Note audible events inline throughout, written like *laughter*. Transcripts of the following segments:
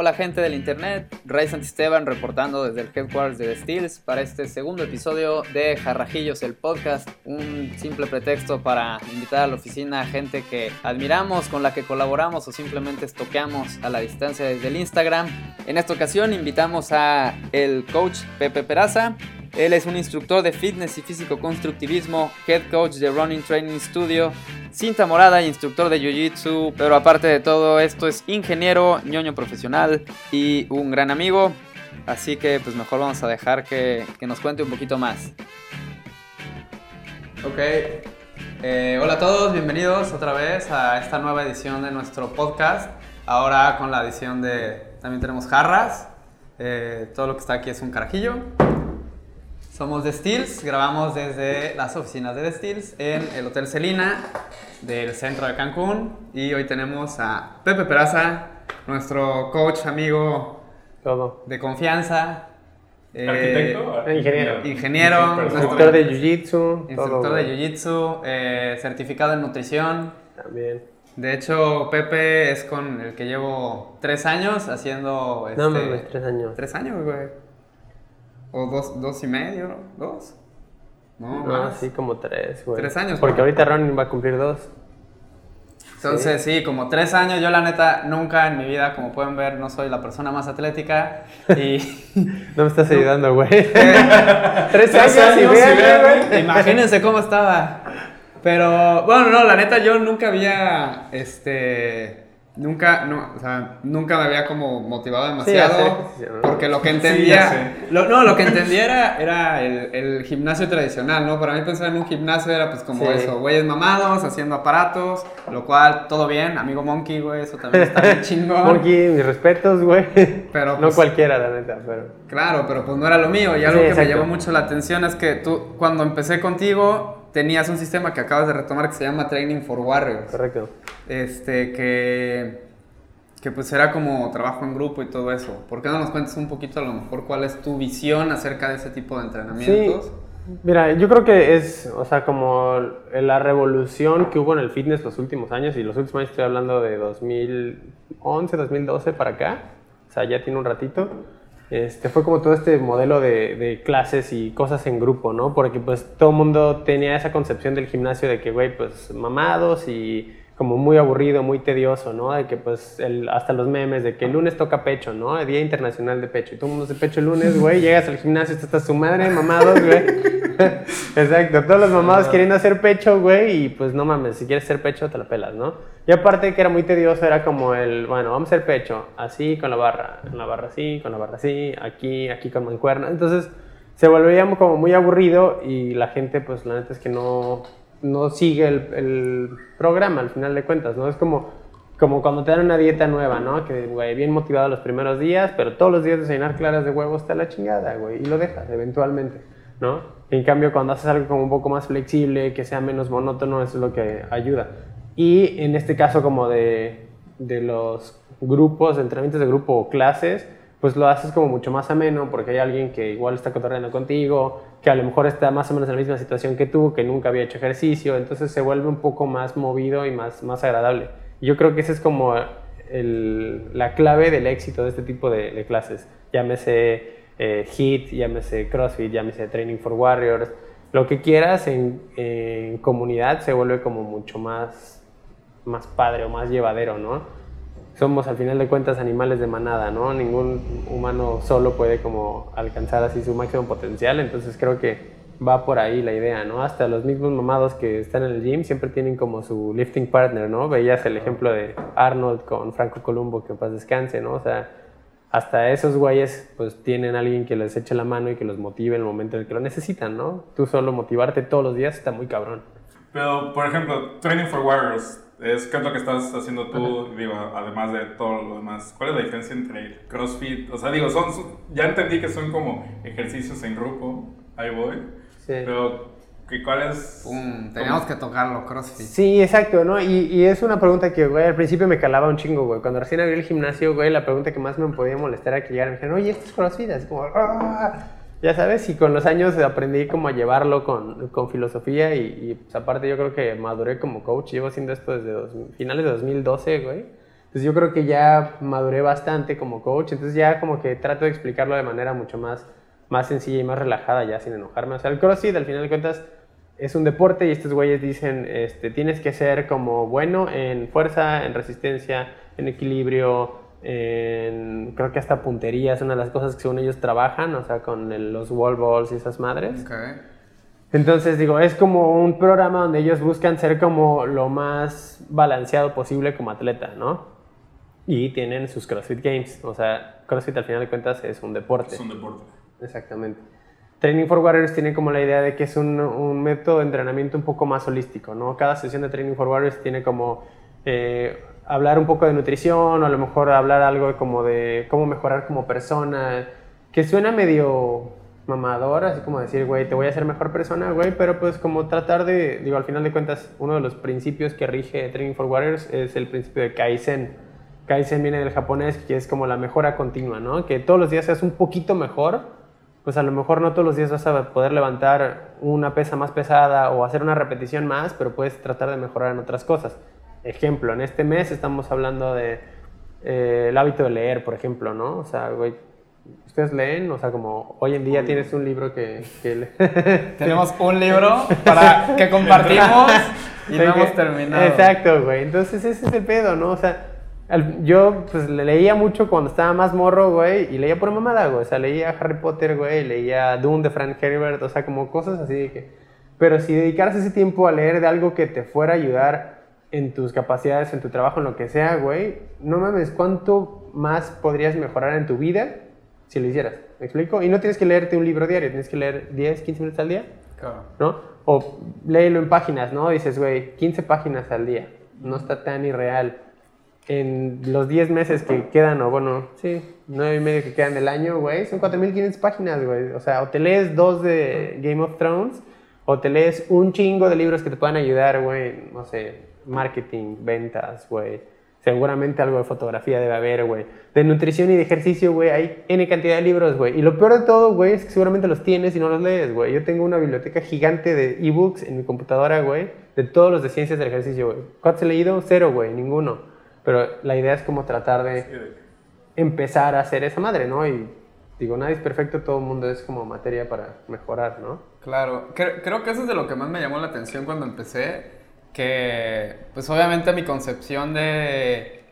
Hola gente del internet, Ray Santisteban reportando desde el headquarters de The Steels para este segundo episodio de Jarrajillos el podcast, un simple pretexto para invitar a la oficina a gente que admiramos, con la que colaboramos o simplemente estoqueamos a la distancia desde el Instagram. En esta ocasión invitamos a el coach Pepe Peraza, él es un instructor de fitness y físico-constructivismo, head coach de Running Training Studio, cinta morada y instructor de Jiu-Jitsu, pero aparte de todo esto es ingeniero, ñoño profesional y un gran amigo. Así que pues mejor vamos a dejar que, nos cuente un poquito más. Ok, eh, hola a todos, bienvenidos otra vez a esta nueva edición de nuestro podcast. Ahora con la edición de, también tenemos jarras. Eh, todo lo que está aquí es un carajillo. Somos The Steels, grabamos desde las oficinas de The Steels en el Hotel Celina del centro de Cancún y hoy tenemos a Pepe Peraza, nuestro coach, amigo Todo. de confianza. Eh, ¿Arquitecto? Eh, ingeniero. Ingeniero. Instructor de Jiu-Jitsu. Instructor de Jiu-Jitsu, eh, certificado en nutrición. También. De hecho, Pepe es con el que llevo tres años haciendo... no este, mames, tres años. Tres años, güey. O dos, dos y medio, dos. No, no sí, como tres, güey. Tres años. Porque ahorita Ron va a cumplir dos. Entonces, sí. como tres años, yo la neta nunca en mi vida, como pueden ver, no soy la persona más atlética y... *laughs* no me estás ayudando, güey. *laughs* tres años y güey. Imagínense cómo estaba. Pero, bueno, no, la neta yo nunca había, este Nunca, no, o sea, nunca me había como motivado demasiado. porque lo que *laughs* entendía. no, lo que entendía era, el, gimnasio tradicional, ¿no? Para mí pensar en un gimnasio era pues como eso, güeyes mamados, haciendo aparatos, lo cual todo bien, amigo Monkey, güey, eso también está bien *laughs* chingón. Monkey, mis respetos, güey. Pero no pues, cualquiera, la neta, pero. Claro, pero pues no era lo mío. Y algo que me llamó mucho la atención es que tú, cuando empecé contigo, tenías un sistema que acabas de retomar que se llama Training for Warriors. Correcto. Este, que, que pues era como trabajo en grupo y todo eso. ¿Por qué no nos cuentas un poquito a lo mejor cuál es tu visión acerca de ese tipo de entrenamientos? Sí. Mira, yo creo que es, o sea, como la revolución que hubo en el fitness los últimos años, y los últimos años estoy hablando de 2011, 2012 para acá, o sea, ya tiene un ratito este, fue como todo este modelo de, de, clases y cosas en grupo, ¿no? Porque pues todo el mundo tenía esa concepción del gimnasio de que, güey, pues mamados y como muy aburrido, muy tedioso, ¿no? De que pues el, hasta los memes de que el lunes toca pecho, ¿no? El Día Internacional de Pecho. Y todo el mundo hace pecho el lunes, güey, *laughs* llegas al gimnasio, estás su madre, mamados, güey. *laughs* Exacto, todos los mamados queriendo hacer pecho, güey, y pues no mames, si quieres hacer pecho te la pelas, ¿no? Y aparte que era muy tedioso, era como el, bueno, vamos a hacer pecho, así con la barra, en la barra así, con la barra así, aquí, aquí con mancuerna. Entonces se volvía como muy aburrido y la gente, pues la neta es que no no sigue el, programa al final de cuentas, ¿no? Es como, como cuando te dan una dieta nueva, ¿no? Que, güey, bien motivado los primeros días, pero todos los días desayunar claras de huevo está la chingada, güey, y lo dejas eventualmente, ¿no? En cambio, cuando haces algo como un poco más flexible, que sea menos monótono, eso es lo que ayuda. Y en este caso como de, de los grupos, entrenamientos de grupo o clases, pues lo haces como mucho más ameno porque hay alguien que igual está cotorreando contigo, que a lo mejor está más o menos en la misma situación que tú, que nunca había hecho ejercicio, entonces se vuelve un poco más movido y más, más agradable. Yo creo que esa es como el, la clave del éxito de este tipo de, clases. Llámese eh, HIT, llámese CrossFit, llámese Training for Warriors, lo que quieras en, en comunidad se vuelve como mucho más, más padre o más llevadero, ¿no? somos al final de cuentas animales de manada, ¿no? Ningún humano solo puede como alcanzar así su máximo potencial, entonces creo que va por ahí la idea, ¿no? Hasta los mismos mamados que están en el gym siempre tienen como su lifting partner, ¿no? Veías el ejemplo de Arnold con Franco Columbo, que paz descanse, ¿no? O sea, hasta esos güeyes pues tienen alguien que les eche la mano y que los motive en el momento en el que lo necesitan, ¿no? Tú solo motivarte todos los días está muy cabrón. Pero, por ejemplo, Training for Warriors, es, ¿Qué es lo que estás haciendo tú, digo, además de todo lo demás? ¿Cuál es la diferencia entre CrossFit? O sea, digo, son, ya entendí que son como ejercicios en grupo, ahí voy. Sí. Pero, ¿cuál es? teníamos que tocarlo, CrossFit. Sí, exacto, ¿no? Y, y, es una pregunta que, güey, al principio me calaba un chingo, güey. Cuando recién abrí el gimnasio, güey, la pregunta que más me podía molestar era que llegaran y me dijeron, oye, ¿esto es CrossFit? Así como, ¡ah! Ya sabes, y con los años aprendí como a llevarlo con, con filosofía y, y pues, aparte yo creo que maduré como coach, llevo haciendo esto desde finales de 2012, güey. Entonces yo creo que ya maduré bastante como coach, entonces ya como que trato de explicarlo de manera mucho más, más sencilla y más relajada ya sin enojarme. O sea, el CrossFit al final de cuentas es un deporte y estos güeyes dicen, este, tienes que ser como bueno en fuerza, en resistencia, en equilibrio, en, creo que hasta puntería es una de las cosas que según ellos trabajan, o sea, con los wall balls y esas madres. Okay. Entonces, digo, es como un programa donde ellos buscan ser como lo más balanceado posible como atleta, ¿no? Y tienen sus CrossFit Games. O sea, CrossFit al final de cuentas es un deporte. Es un deporte. Exactamente. Training for Warriors tiene como la idea de que es un, un método de entrenamiento un poco más holístico, ¿no? Cada sesión de Training for Warriors tiene como eh, hablar un poco de nutrición o a lo mejor hablar algo como de cómo mejorar como persona, que suena medio mamador, así como decir, güey, te voy a hacer mejor persona, güey, pero pues como tratar de, digo, al final de cuentas, uno de los principios que rige Training for Warriors es el principio de Kaizen. Kaizen viene del japonés, que es como la mejora continua, ¿no? Que todos los días seas un poquito mejor, pues a lo mejor no todos los días vas a poder levantar una pesa más pesada o hacer una repetición más, pero puedes tratar de mejorar en otras cosas. Ejemplo, en este mes estamos hablando de eh, el hábito de leer, por ejemplo, ¿no? O sea, güey, ¿Ustedes leen? O sea, como hoy en día tienes un libro que... que *laughs* Tenemos un libro para que compartimos y no hemos terminado. Exacto, güey. Entonces ese es el pedo, ¿no? O sea, yo pues le leía mucho cuando estaba más morro, güey, y leía por mamada, güey. O sea, leía Harry Potter, güey, leía Dune de Frank Herbert, o sea, como cosas así de que... Pero si dedicaras ese tiempo a leer de algo que te fuera a ayudar en tus capacidades, en tu trabajo, en lo que sea, güey, no mames, ¿cuánto más podrías mejorar en tu vida si lo hicieras. ¿Me explico? Y no tienes que leerte un libro diario, tienes que leer 10, 15 minutos al día. Claro. ¿No? O léelo en páginas, ¿no? Dices, güey, 15 páginas al día. No está tan irreal. En los 10 meses que quedan, o bueno, sí, 9 y medio que quedan del año, güey, son 4.500 páginas, güey. O sea, o te lees dos de Game of Thrones, o te lees un chingo de libros que te puedan ayudar, güey, no sé, marketing, ventas, güey Seguramente algo de fotografía debe haber, güey. De nutrición y de ejercicio, güey, hay N cantidad de libros, güey. Y lo peor de todo, güey, es que seguramente los tienes y no los lees, güey. Yo tengo una biblioteca gigante de ebooks en mi computadora, güey, de todos los de ciencias del ejercicio, güey. ¿Cuántos he leído? Cero, güey, ninguno. Pero la idea es como tratar de empezar a hacer esa madre, ¿no? Y digo, nadie es perfecto, todo el mundo es como materia para mejorar, ¿no? Claro, creo que eso es de lo que más me llamó la atención cuando empecé que pues obviamente mi concepción de,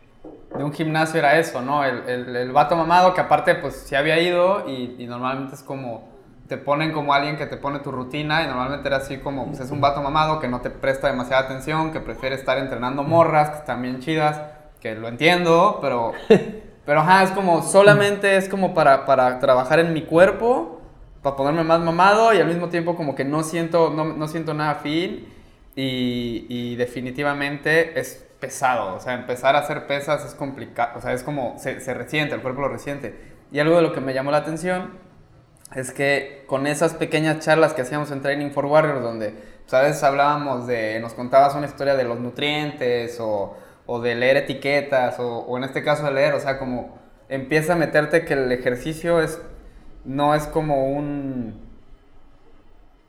de un gimnasio era eso, ¿no? El, el, el, vato mamado que aparte pues sí había ido y, y, normalmente es como, te ponen como alguien que te pone tu rutina y normalmente era así como, pues es un vato mamado que no te presta demasiada atención, que prefiere estar entrenando morras, que están bien chidas, que lo entiendo, pero, *laughs* pero ajá, es como, solamente es como para, para trabajar en mi cuerpo, para ponerme más mamado y al mismo tiempo como que no siento, no, no siento nada fin y, definitivamente es pesado, o sea, empezar a hacer pesas es complicado, o sea, es como, se, se resiente, el cuerpo lo resiente. Y algo de lo que me llamó la atención es que con esas pequeñas charlas que hacíamos en Training for Warriors, donde pues, a veces hablábamos de, nos contabas una historia de los nutrientes o, o de leer etiquetas o, o, en este caso de leer, o sea, como empieza a meterte que el ejercicio es, no es como un,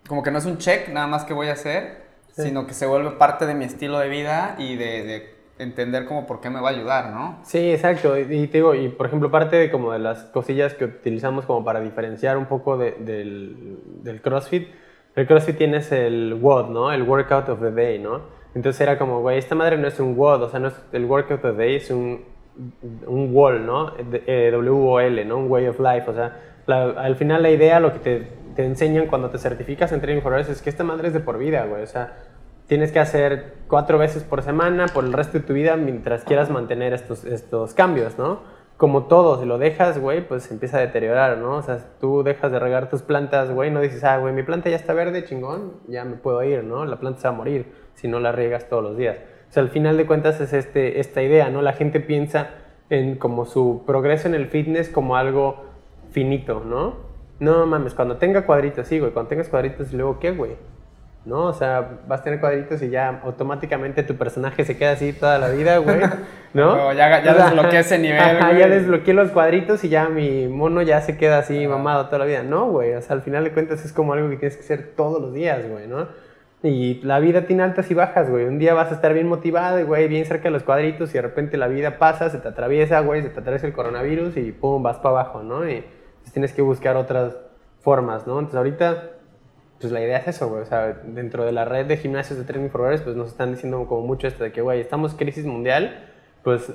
como que no es un check nada más que voy a hacer, sino que se vuelve parte de mi estilo de vida y de, de, entender como por qué me va a ayudar, ¿no? Sí, exacto. Y, te digo, y por ejemplo, parte de como de las cosillas que utilizamos como para diferenciar un poco de, del, del, CrossFit, el CrossFit tienes el WOD, ¿no? El Workout of the Day, ¿no? Entonces era como, güey, esta madre no es un WOD, o sea, no es el Workout of the Day, es un, un WOL, ¿no? Eh, W-O-L, ¿no? Un Way of Life, o sea, la, al final la idea, lo que te, te enseñan cuando te certificas en Training for es que esta madre es de por vida, güey, o sea, tienes que hacer cuatro veces por semana por el resto de tu vida mientras quieras mantener estos, estos cambios, ¿no? Como todo, si lo dejas, güey, pues empieza a deteriorar, ¿no? O sea, tú dejas de regar tus plantas, güey, no dices, ah, güey, mi planta ya está verde, chingón, ya me puedo ir, ¿no? La planta se va a morir si no la riegas todos los días. O sea, al final de cuentas es este, esta idea, ¿no? La gente piensa en como su progreso en el fitness como algo finito, ¿no? No mames, cuando tenga cuadritos, sí, güey, cuando tengas cuadritos, y luego, ¿qué, güey? ¿no? O sea, vas a tener cuadritos y ya automáticamente tu personaje se queda así toda la vida, güey, *laughs* ¿no? ya, ya desbloqueé ese nivel, ajá, ya desbloqueé los cuadritos y ya mi mono ya se queda así mamado toda la vida. No, güey, o sea, al final de cuentas es como algo que tienes que hacer todos los días, güey, ¿no? Y la vida tiene altas y bajas, güey. Un día vas a estar bien motivado, güey, bien cerca de los cuadritos y de repente la vida pasa, se te atraviesa, güey, se te atraviesa el coronavirus y pum, vas para abajo, ¿no? Y tienes que buscar otras formas, ¿no? Entonces ahorita, pues la idea es eso, güey. O sea, dentro de la red de gimnasios de training for pues nos están diciendo como mucho esto de que, güey, estamos crisis mundial, pues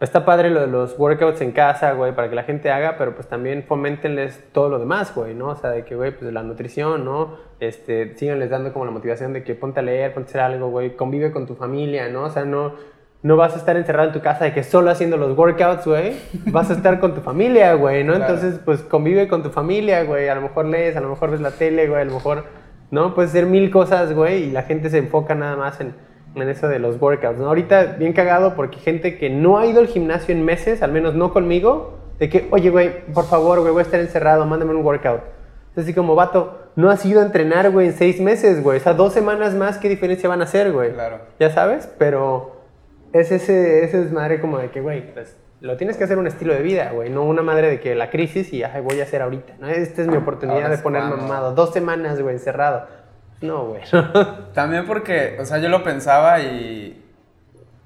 está padre lo de los workouts en casa, güey, para que la gente haga, pero pues también foméntenles todo lo demás, güey, ¿no? O sea, de que, güey, pues la nutrición, ¿no? Este, síganles dando como la motivación de que ponte a leer, ponte a hacer algo, güey, convive con tu familia, ¿no? O sea, no, no vas a estar encerrado en tu casa de que solo haciendo los workouts, güey, vas a estar con tu familia, güey, ¿no? Entonces, pues convive con tu familia, güey, a lo mejor lees, a lo mejor ves la tele, güey, a lo mejor, ¿no? Puedes hacer mil cosas, güey, y la gente se enfoca nada más en en eso de los workouts. ¿no? Ahorita bien cagado porque gente que no ha ido al gimnasio en meses, al menos no conmigo, de que, oye, güey, por favor, güey, voy a estar encerrado, mándame un workout. Entonces, así como, vato, no has ido a entrenar, güey, en seis meses, güey. O sea, dos semanas más, ¿qué diferencia van a hacer, güey? Claro. Ya sabes, pero es ese, ese desmadre como de que, güey, pues lo tienes que hacer un estilo de vida, güey, no una madre de que la crisis y ay, voy a hacer ahorita, ¿no? Esta es mi oportunidad de ponerme mamado. Dos semanas, güey, encerrado. No, güey. *laughs* También porque, o sea, yo lo pensaba y.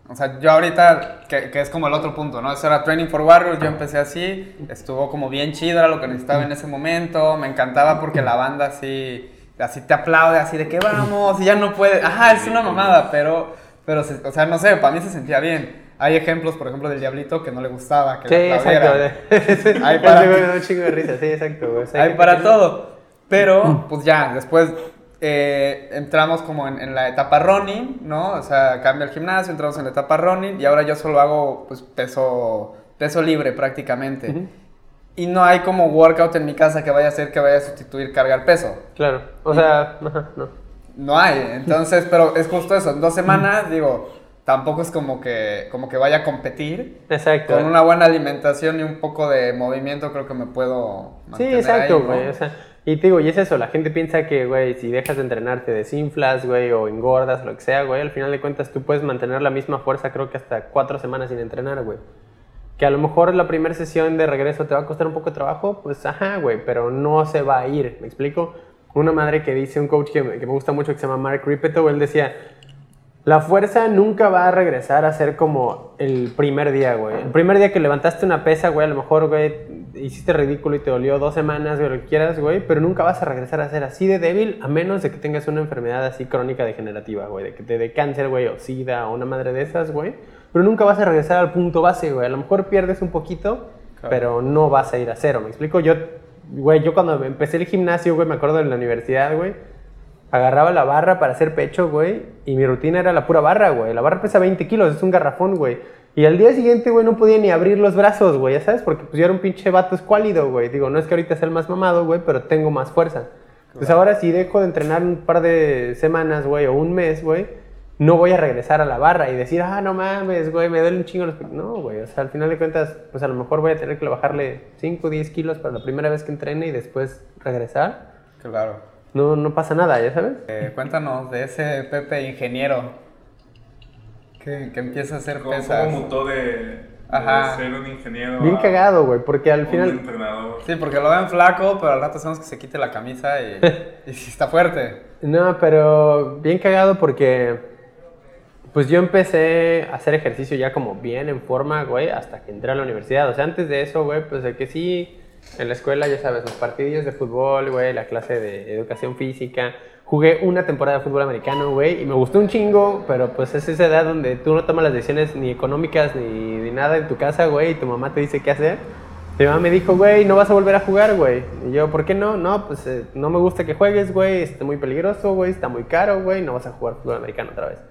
O sea, yo ahorita, que, que, es como el otro punto, ¿no? Eso era Training for Warriors, yo empecé así, estuvo como bien chido, era lo que necesitaba en ese momento, me encantaba porque la banda así, así te aplaude, así de que vamos, y ya no puede, ajá, es una mamada, pero, pero, o sea, no sé, para mí se sentía bien. Hay ejemplos, por ejemplo, del Diablito que no le gustaba, que sí, le exacto. *laughs* Hay *laughs* para, un chingo de risa, sí, exacto. Hay para todo, pero, pues ya, después eh, entramos como en, la etapa running, ¿no? O sea, cambia el gimnasio, entramos en la etapa running y ahora yo solo hago pues peso, peso libre prácticamente. Y no hay como workout en mi casa que vaya a hacer que vaya a sustituir cargar peso. Claro, o sea, no. No hay, entonces, pero es justo eso, en dos semanas, digo, tampoco es como que, como que vaya a competir. Exacto. Con una buena alimentación y un poco de movimiento creo que me puedo mantener Sí, exacto, güey. O sea, y te digo, y es eso, la gente piensa que, güey, si dejas de entrenar te desinflas, güey, o engordas, lo que sea, güey, al final de cuentas tú puedes mantener la misma fuerza creo que hasta cuatro semanas sin entrenar, güey. Que a lo mejor la primera sesión de regreso te va a costar un poco de trabajo, pues ajá, güey, pero no se va a ir, ¿me explico? Una madre que dice, un coach que me, que me gusta mucho que se llama Mark Ripeto, él decía, la fuerza nunca va a regresar a ser como el primer día, güey. El primer día que levantaste una pesa, güey, a lo mejor, güey, hiciste ridículo y te dolió dos semanas, güey, lo que quieras, güey, pero nunca vas a regresar a ser así de débil a menos de que tengas una enfermedad así crónica degenerativa, güey, de que te dé cáncer, güey, o sida o una madre de esas, güey. Pero nunca vas a regresar al punto base, güey. A lo mejor pierdes un poquito, pero no vas a ir a cero, ¿me explico? Yo, güey, yo cuando empecé el gimnasio, güey, me acuerdo de la universidad, güey agarraba la barra para hacer pecho, güey, y mi rutina era la pura barra, güey. La barra pesa 20 kilos, es un garrafón, güey. Y al día siguiente, güey, no podía ni abrir los brazos, güey, ya sabes, porque pues yo era un pinche vato escuálido, güey. Digo, no es que ahorita sea el más mamado, güey, pero tengo más fuerza. Pues ahora si dejo de entrenar un par de semanas, güey, o un mes, güey, no voy a regresar a la barra y decir, ah, no mames, güey, me duele un chingo los... No, güey, o sea, al final de cuentas, pues a lo mejor voy a tener que bajarle 5 o 10 kilos para la primera vez que entrene y después regresar. Claro no, no pasa nada, ¿ya sabes? Eh, cuéntanos de ese Pepe ingeniero que, que empieza a hacer pesas. ¿Cómo mutó de, ser un ingeniero Bien cagado, güey, porque al final... entrenador. Sí, porque lo ven flaco, pero al rato hacemos que se quite la camisa y, *laughs* y está fuerte. No, pero bien cagado porque... Pues yo empecé a hacer ejercicio ya como bien en forma, güey, hasta que entré a la universidad. O sea, antes de eso, güey, pues de que sí en la escuela, ya sabes, los partidillos de fútbol, güey, la clase de educación física. Jugué una temporada de fútbol americano, güey, y me gustó un chingo, pero pues es esa edad donde tú no tomas las decisiones ni económicas ni, nada en tu casa, güey, y tu mamá te dice qué hacer. Mi mamá me dijo, güey, no vas a volver a jugar, güey. Y yo, ¿por qué no? No, pues eh, no me gusta que juegues, güey, es muy peligroso, güey, está muy caro, güey, no vas a jugar fútbol americano otra vez.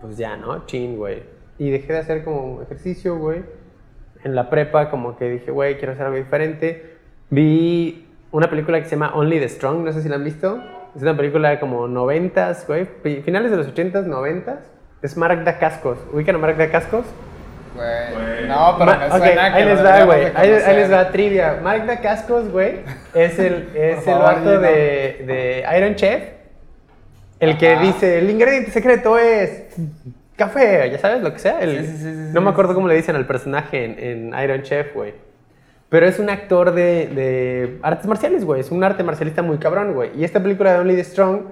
Pues ya, ¿no? Chin, güey. Y dejé de hacer como ejercicio, güey en la prepa como que dije, güey, quiero hacer algo diferente. Vi una película que se llama Only the Strong, no sé si la han visto. Es una película como noventas, güey, finales de los ochentas, noventas. Es Mark Dacascos. ¿Ubican a Mark Dacascos? Güey. No, pero me suena ahí les va, güey. Ahí, les va trivia. Mark Dacascos, güey, es el, *laughs* es el vato de, de Iron Chef. El que dice, el ingrediente secreto es café, ya sabes, lo que sea. no me acuerdo cómo le dicen al personaje en, Iron Chef, güey. Pero es un actor de, artes marciales, güey. Es un arte marcialista muy cabrón, güey. Y esta película de Only the Strong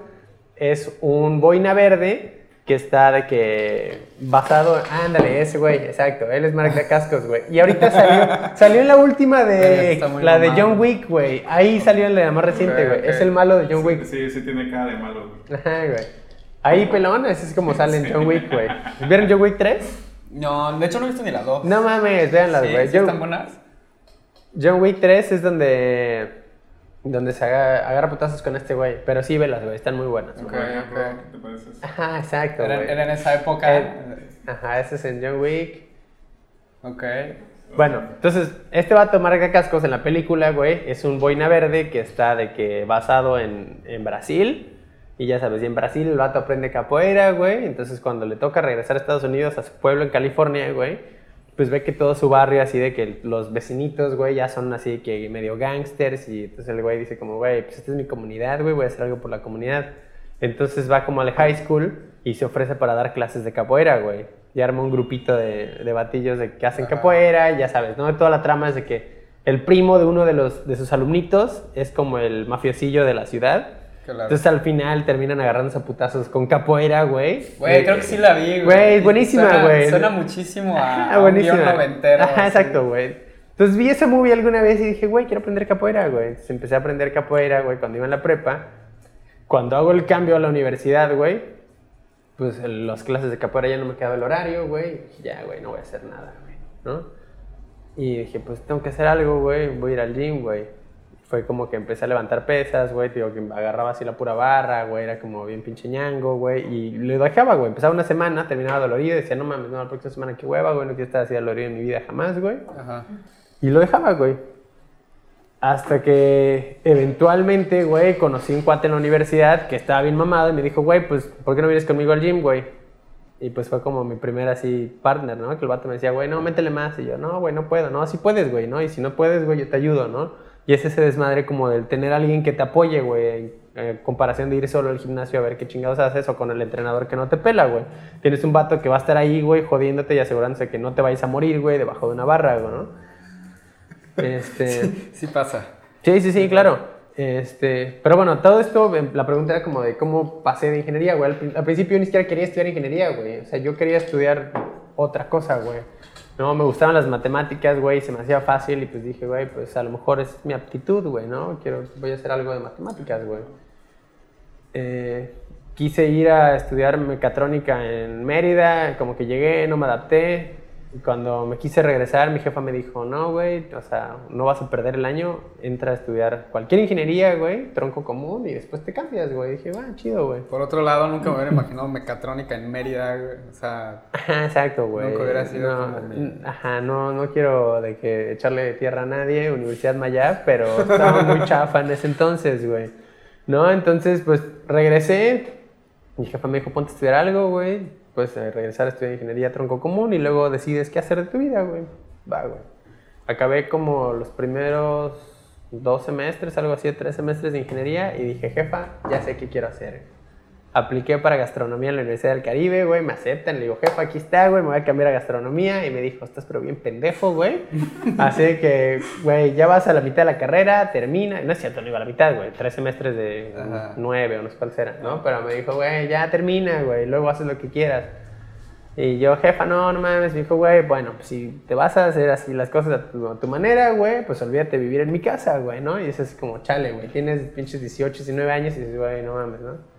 es un boina verde que está de que basado, ándale, ese güey, exacto, él es Mark de Cascos, güey. Y ahorita salió, *laughs* salió en la última de, la de. John Wick, güey. Ahí salió en la más reciente, güey. Es el malo de John Wick. Sí, sí tiene cara de malo. güey. Ajá, güey. Ahí pelón, ese es como sale en John Wick, güey. ¿Vieron John Wick 3? No, de hecho no he visto ni las dos. No mames, véanlas, Sí, güey. ¿sí están buenas? John Wick 3 es donde donde se agarra, agarra putazos con este güey. Pero sí, velas, güey, están muy buenas. Ok, Por ejemplo, ok. ¿qué te parece eso? Ajá, exacto, Era, güey. era en esa época. Eh, Ajá, ese es en John Wick. Ok. Bueno, entonces, este vato marca cascos en la película, güey, es un boina verde que está de que basado en, en Brasil. Y ya sabes, y en Brasil el vato aprende capoeira, güey. Entonces, cuando le toca regresar a Estados Unidos, a su pueblo en California, güey, pues ve que todo su barrio así de que los vecinitos, güey, ya son así que medio gangsters. Y entonces el güey dice como, güey, pues esta es mi comunidad, güey, voy a hacer algo por la comunidad. Entonces va como al high school y se ofrece para dar clases de capoeira, güey. Y arma un grupito de, de batillos de que hacen Ajá. capoeira, y ya sabes, ¿no? Toda la trama es de que el primo de uno de, los, de sus alumnitos es como el mafiosillo de la ciudad. Claro. Entonces al final terminan agarrándose a putazos con capoeira, güey. Güey, creo que sí la vi, güey. Güey, es buenísima, güey. Suena muchísimo a, Ajá, a un noventero. Ajá, así. exacto, güey. Entonces vi esa movie alguna vez y dije, güey, quiero aprender capoeira, güey. Entonces empecé a aprender capoeira, güey, cuando iba en la prepa. Cuando hago el cambio a la universidad, güey, pues el- las clases de capoeira ya no me quedaba el horario, güey. Ya, güey, no voy a hacer nada, güey, ¿no? Y dije, pues tengo que hacer algo, güey, voy a ir al gym, güey. Fue como que empecé a levantar pesas, güey, digo que agarraba así la pura barra, güey, era como bien pinche ñango, güey, y le dejaba, güey, empezaba una semana, terminaba dolorido, decía, no mames, no, la próxima semana qué hueva, güey, no quiero estar así dolorido en mi vida jamás, güey. Ajá. Y lo dejaba, güey. Hasta que eventualmente, güey, conocí un cuate en la universidad que estaba bien mamado y me dijo, güey, pues, ¿por qué no vienes conmigo al gym, güey? Y pues fue como mi primer así partner, ¿no? Que el vato me decía, güey, no, métele más. Y yo, no, güey, no puedo. No, sí puedes, güey, ¿no? Y si no puedes, güey, yo te ayudo, ¿no? Y es ese desmadre como del tener a alguien que te apoye, güey, en comparación de ir solo al gimnasio a ver qué chingados haces o con el entrenador que no te pela, güey. Tienes un vato que va a estar ahí, güey, jodiéndote y asegurándose que no te vayas a morir, güey, debajo de una barra, güey, ¿no? Este... *laughs* Sí pasa. Sí, sí, sí, claro. Este, pero bueno, todo esto, em, la pregunta era como de cómo pasé de ingeniería, güey. Al, al principio yo ni siquiera quería estudiar ingeniería, güey. O sea, yo quería estudiar otra cosa, güey. No, me gustaban las matemáticas, güey, se me hacía fácil y pues dije, güey, pues a lo mejor es mi aptitud, güey, ¿no? Quiero, voy a hacer algo de matemáticas, güey. Eh, quise ir a estudiar mecatrónica en Mérida, como que llegué, no me adapté. Y cuando me quise regresar, mi jefa me dijo, no, güey, o sea, no vas a perder el año, entra a estudiar cualquier ingeniería, güey, tronco común, y después te cambias, güey. Dije, va, chido, güey. Por otro lado, nunca me hubiera *laughs* imaginado mecatrónica en Mérida, güey. O sea, Ajá, exacto, güey. Nunca hubiera sido no, como mi- n- Ajá, no, no quiero de que echarle tierra a nadie, Universidad Mayab, pero estaba muy chafa en ese entonces, güey. ¿No? Entonces, pues, regresé. Mi jefa me dijo, ponte a estudiar algo, güey. Eh, regresar a estudiar ingeniería tronco común y luego decides qué hacer de tu vida, güey. Va, güey. Acabé como los primeros dos semestres, algo así, tres semestres de ingeniería y dije, jefa, ya sé qué quiero hacer. Apliqué para gastronomía en la Universidad del Caribe, güey, me aceptan, le digo, jefa, aquí está, güey, me voy a cambiar a gastronomía. Y me dijo, estás pero bien pendejo, güey. *laughs* Así que, güey, ya vas a la mitad de la carrera, termina. No es cierto, no iba a la mitad, güey, tres semestres de Ajá. nueve o no sé cuál será, ¿no? Pero me dijo, güey, ya termina, güey, luego haces lo que quieras. Y yo, jefa, no, no mames. Me dijo, güey, bueno, pues si te vas a hacer así las cosas a tu, a tu manera, güey, pues olvídate de vivir en mi casa, güey, ¿no? Y es así como, chale, güey, tienes pinches 18, 19 años y dices, güey, no mames, ¿no?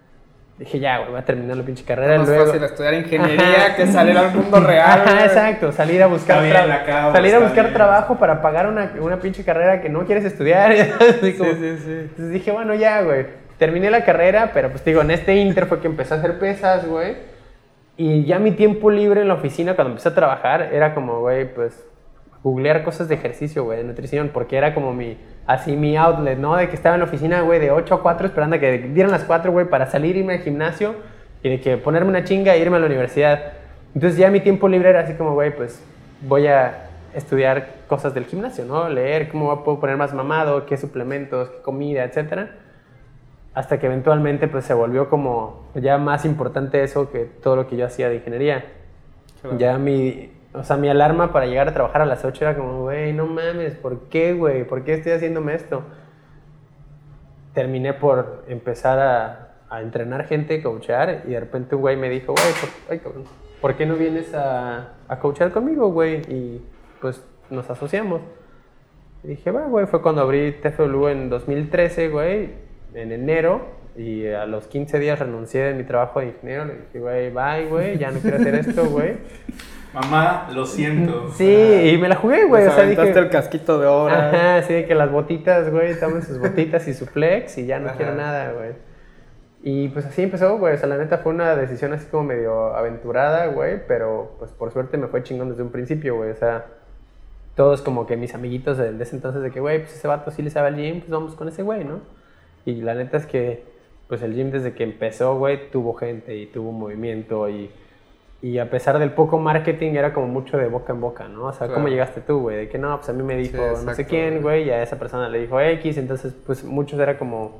Dije, ya, güey, voy a terminar la pinche carrera. es más luego... fácil estudiar ingeniería Ajá. que salir al mundo *laughs* real. Ajá, exacto, salir a buscar, Está bien, tra- acabo, salir a buscar bien. trabajo para pagar una, una pinche carrera que no quieres estudiar. *laughs* Así como- sí, sí. Entonces dije, bueno, ya, güey. Terminé la carrera, pero pues digo, en este inter fue que empecé a hacer pesas, güey. Y ya mi tiempo libre en la oficina, cuando empecé a trabajar, era como, güey, pues, googlear cosas de ejercicio, güey, de nutrición, porque era como mi, así mi outlet, ¿no? De que estaba en la oficina, güey, de 8 a 4, esperando a que dieran las 4, güey, para salir, irme al gimnasio y de que ponerme una chinga e irme a la universidad. Entonces ya mi tiempo libre era así como, güey, pues, voy a estudiar cosas del gimnasio, ¿no? Leer cómo puedo poner más mamado, qué suplementos, qué comida, etcétera hasta que eventualmente pues se volvió como ya más importante eso que todo lo que yo hacía de ingeniería. Claro. Ya mi, o sea, mi alarma para llegar a trabajar a las 8 era como, güey, no mames, ¿por qué, güey? ¿Por qué estoy haciéndome esto? Terminé por empezar a a entrenar gente, coachar, y de repente un güey me dijo, güey, ¿por, ¿por qué no vienes a, a coachar conmigo, güey? Y pues nos asociamos. Y dije, va, güey, fue cuando abrí TFW en 2013, güey, en enero, y a los 15 días renuncié de mi trabajo de ingeniero, le dije, güey, bye, güey, ya no quiero hacer esto, güey. *laughs* Mamá, lo siento. Sí, y me la jugué, güey, o sea, dije... el casquito de oro. Ajá, sí, que las botitas, güey, tomen sus botitas y su flex y ya no Ajá. quiero nada, güey. Y pues así empezó, güey, o sea, la neta fue una decisión así como medio aventurada, güey, pero pues por suerte me fue chingón desde un principio, güey, o sea, todos como que mis amiguitos de ese entonces de que, güey, pues ese vato sí le sabe al gym, pues vamos con ese güey, ¿no? Y la neta es que, pues el gym desde que empezó, güey, tuvo gente y tuvo movimiento y... Y a pesar del poco marketing, era como mucho de boca en boca, ¿no? O sea, ¿cómo llegaste tú, güey? De que no, pues a mí me dijo no sé quién, güey. y a esa persona le dijo X, entonces, pues muchos era como,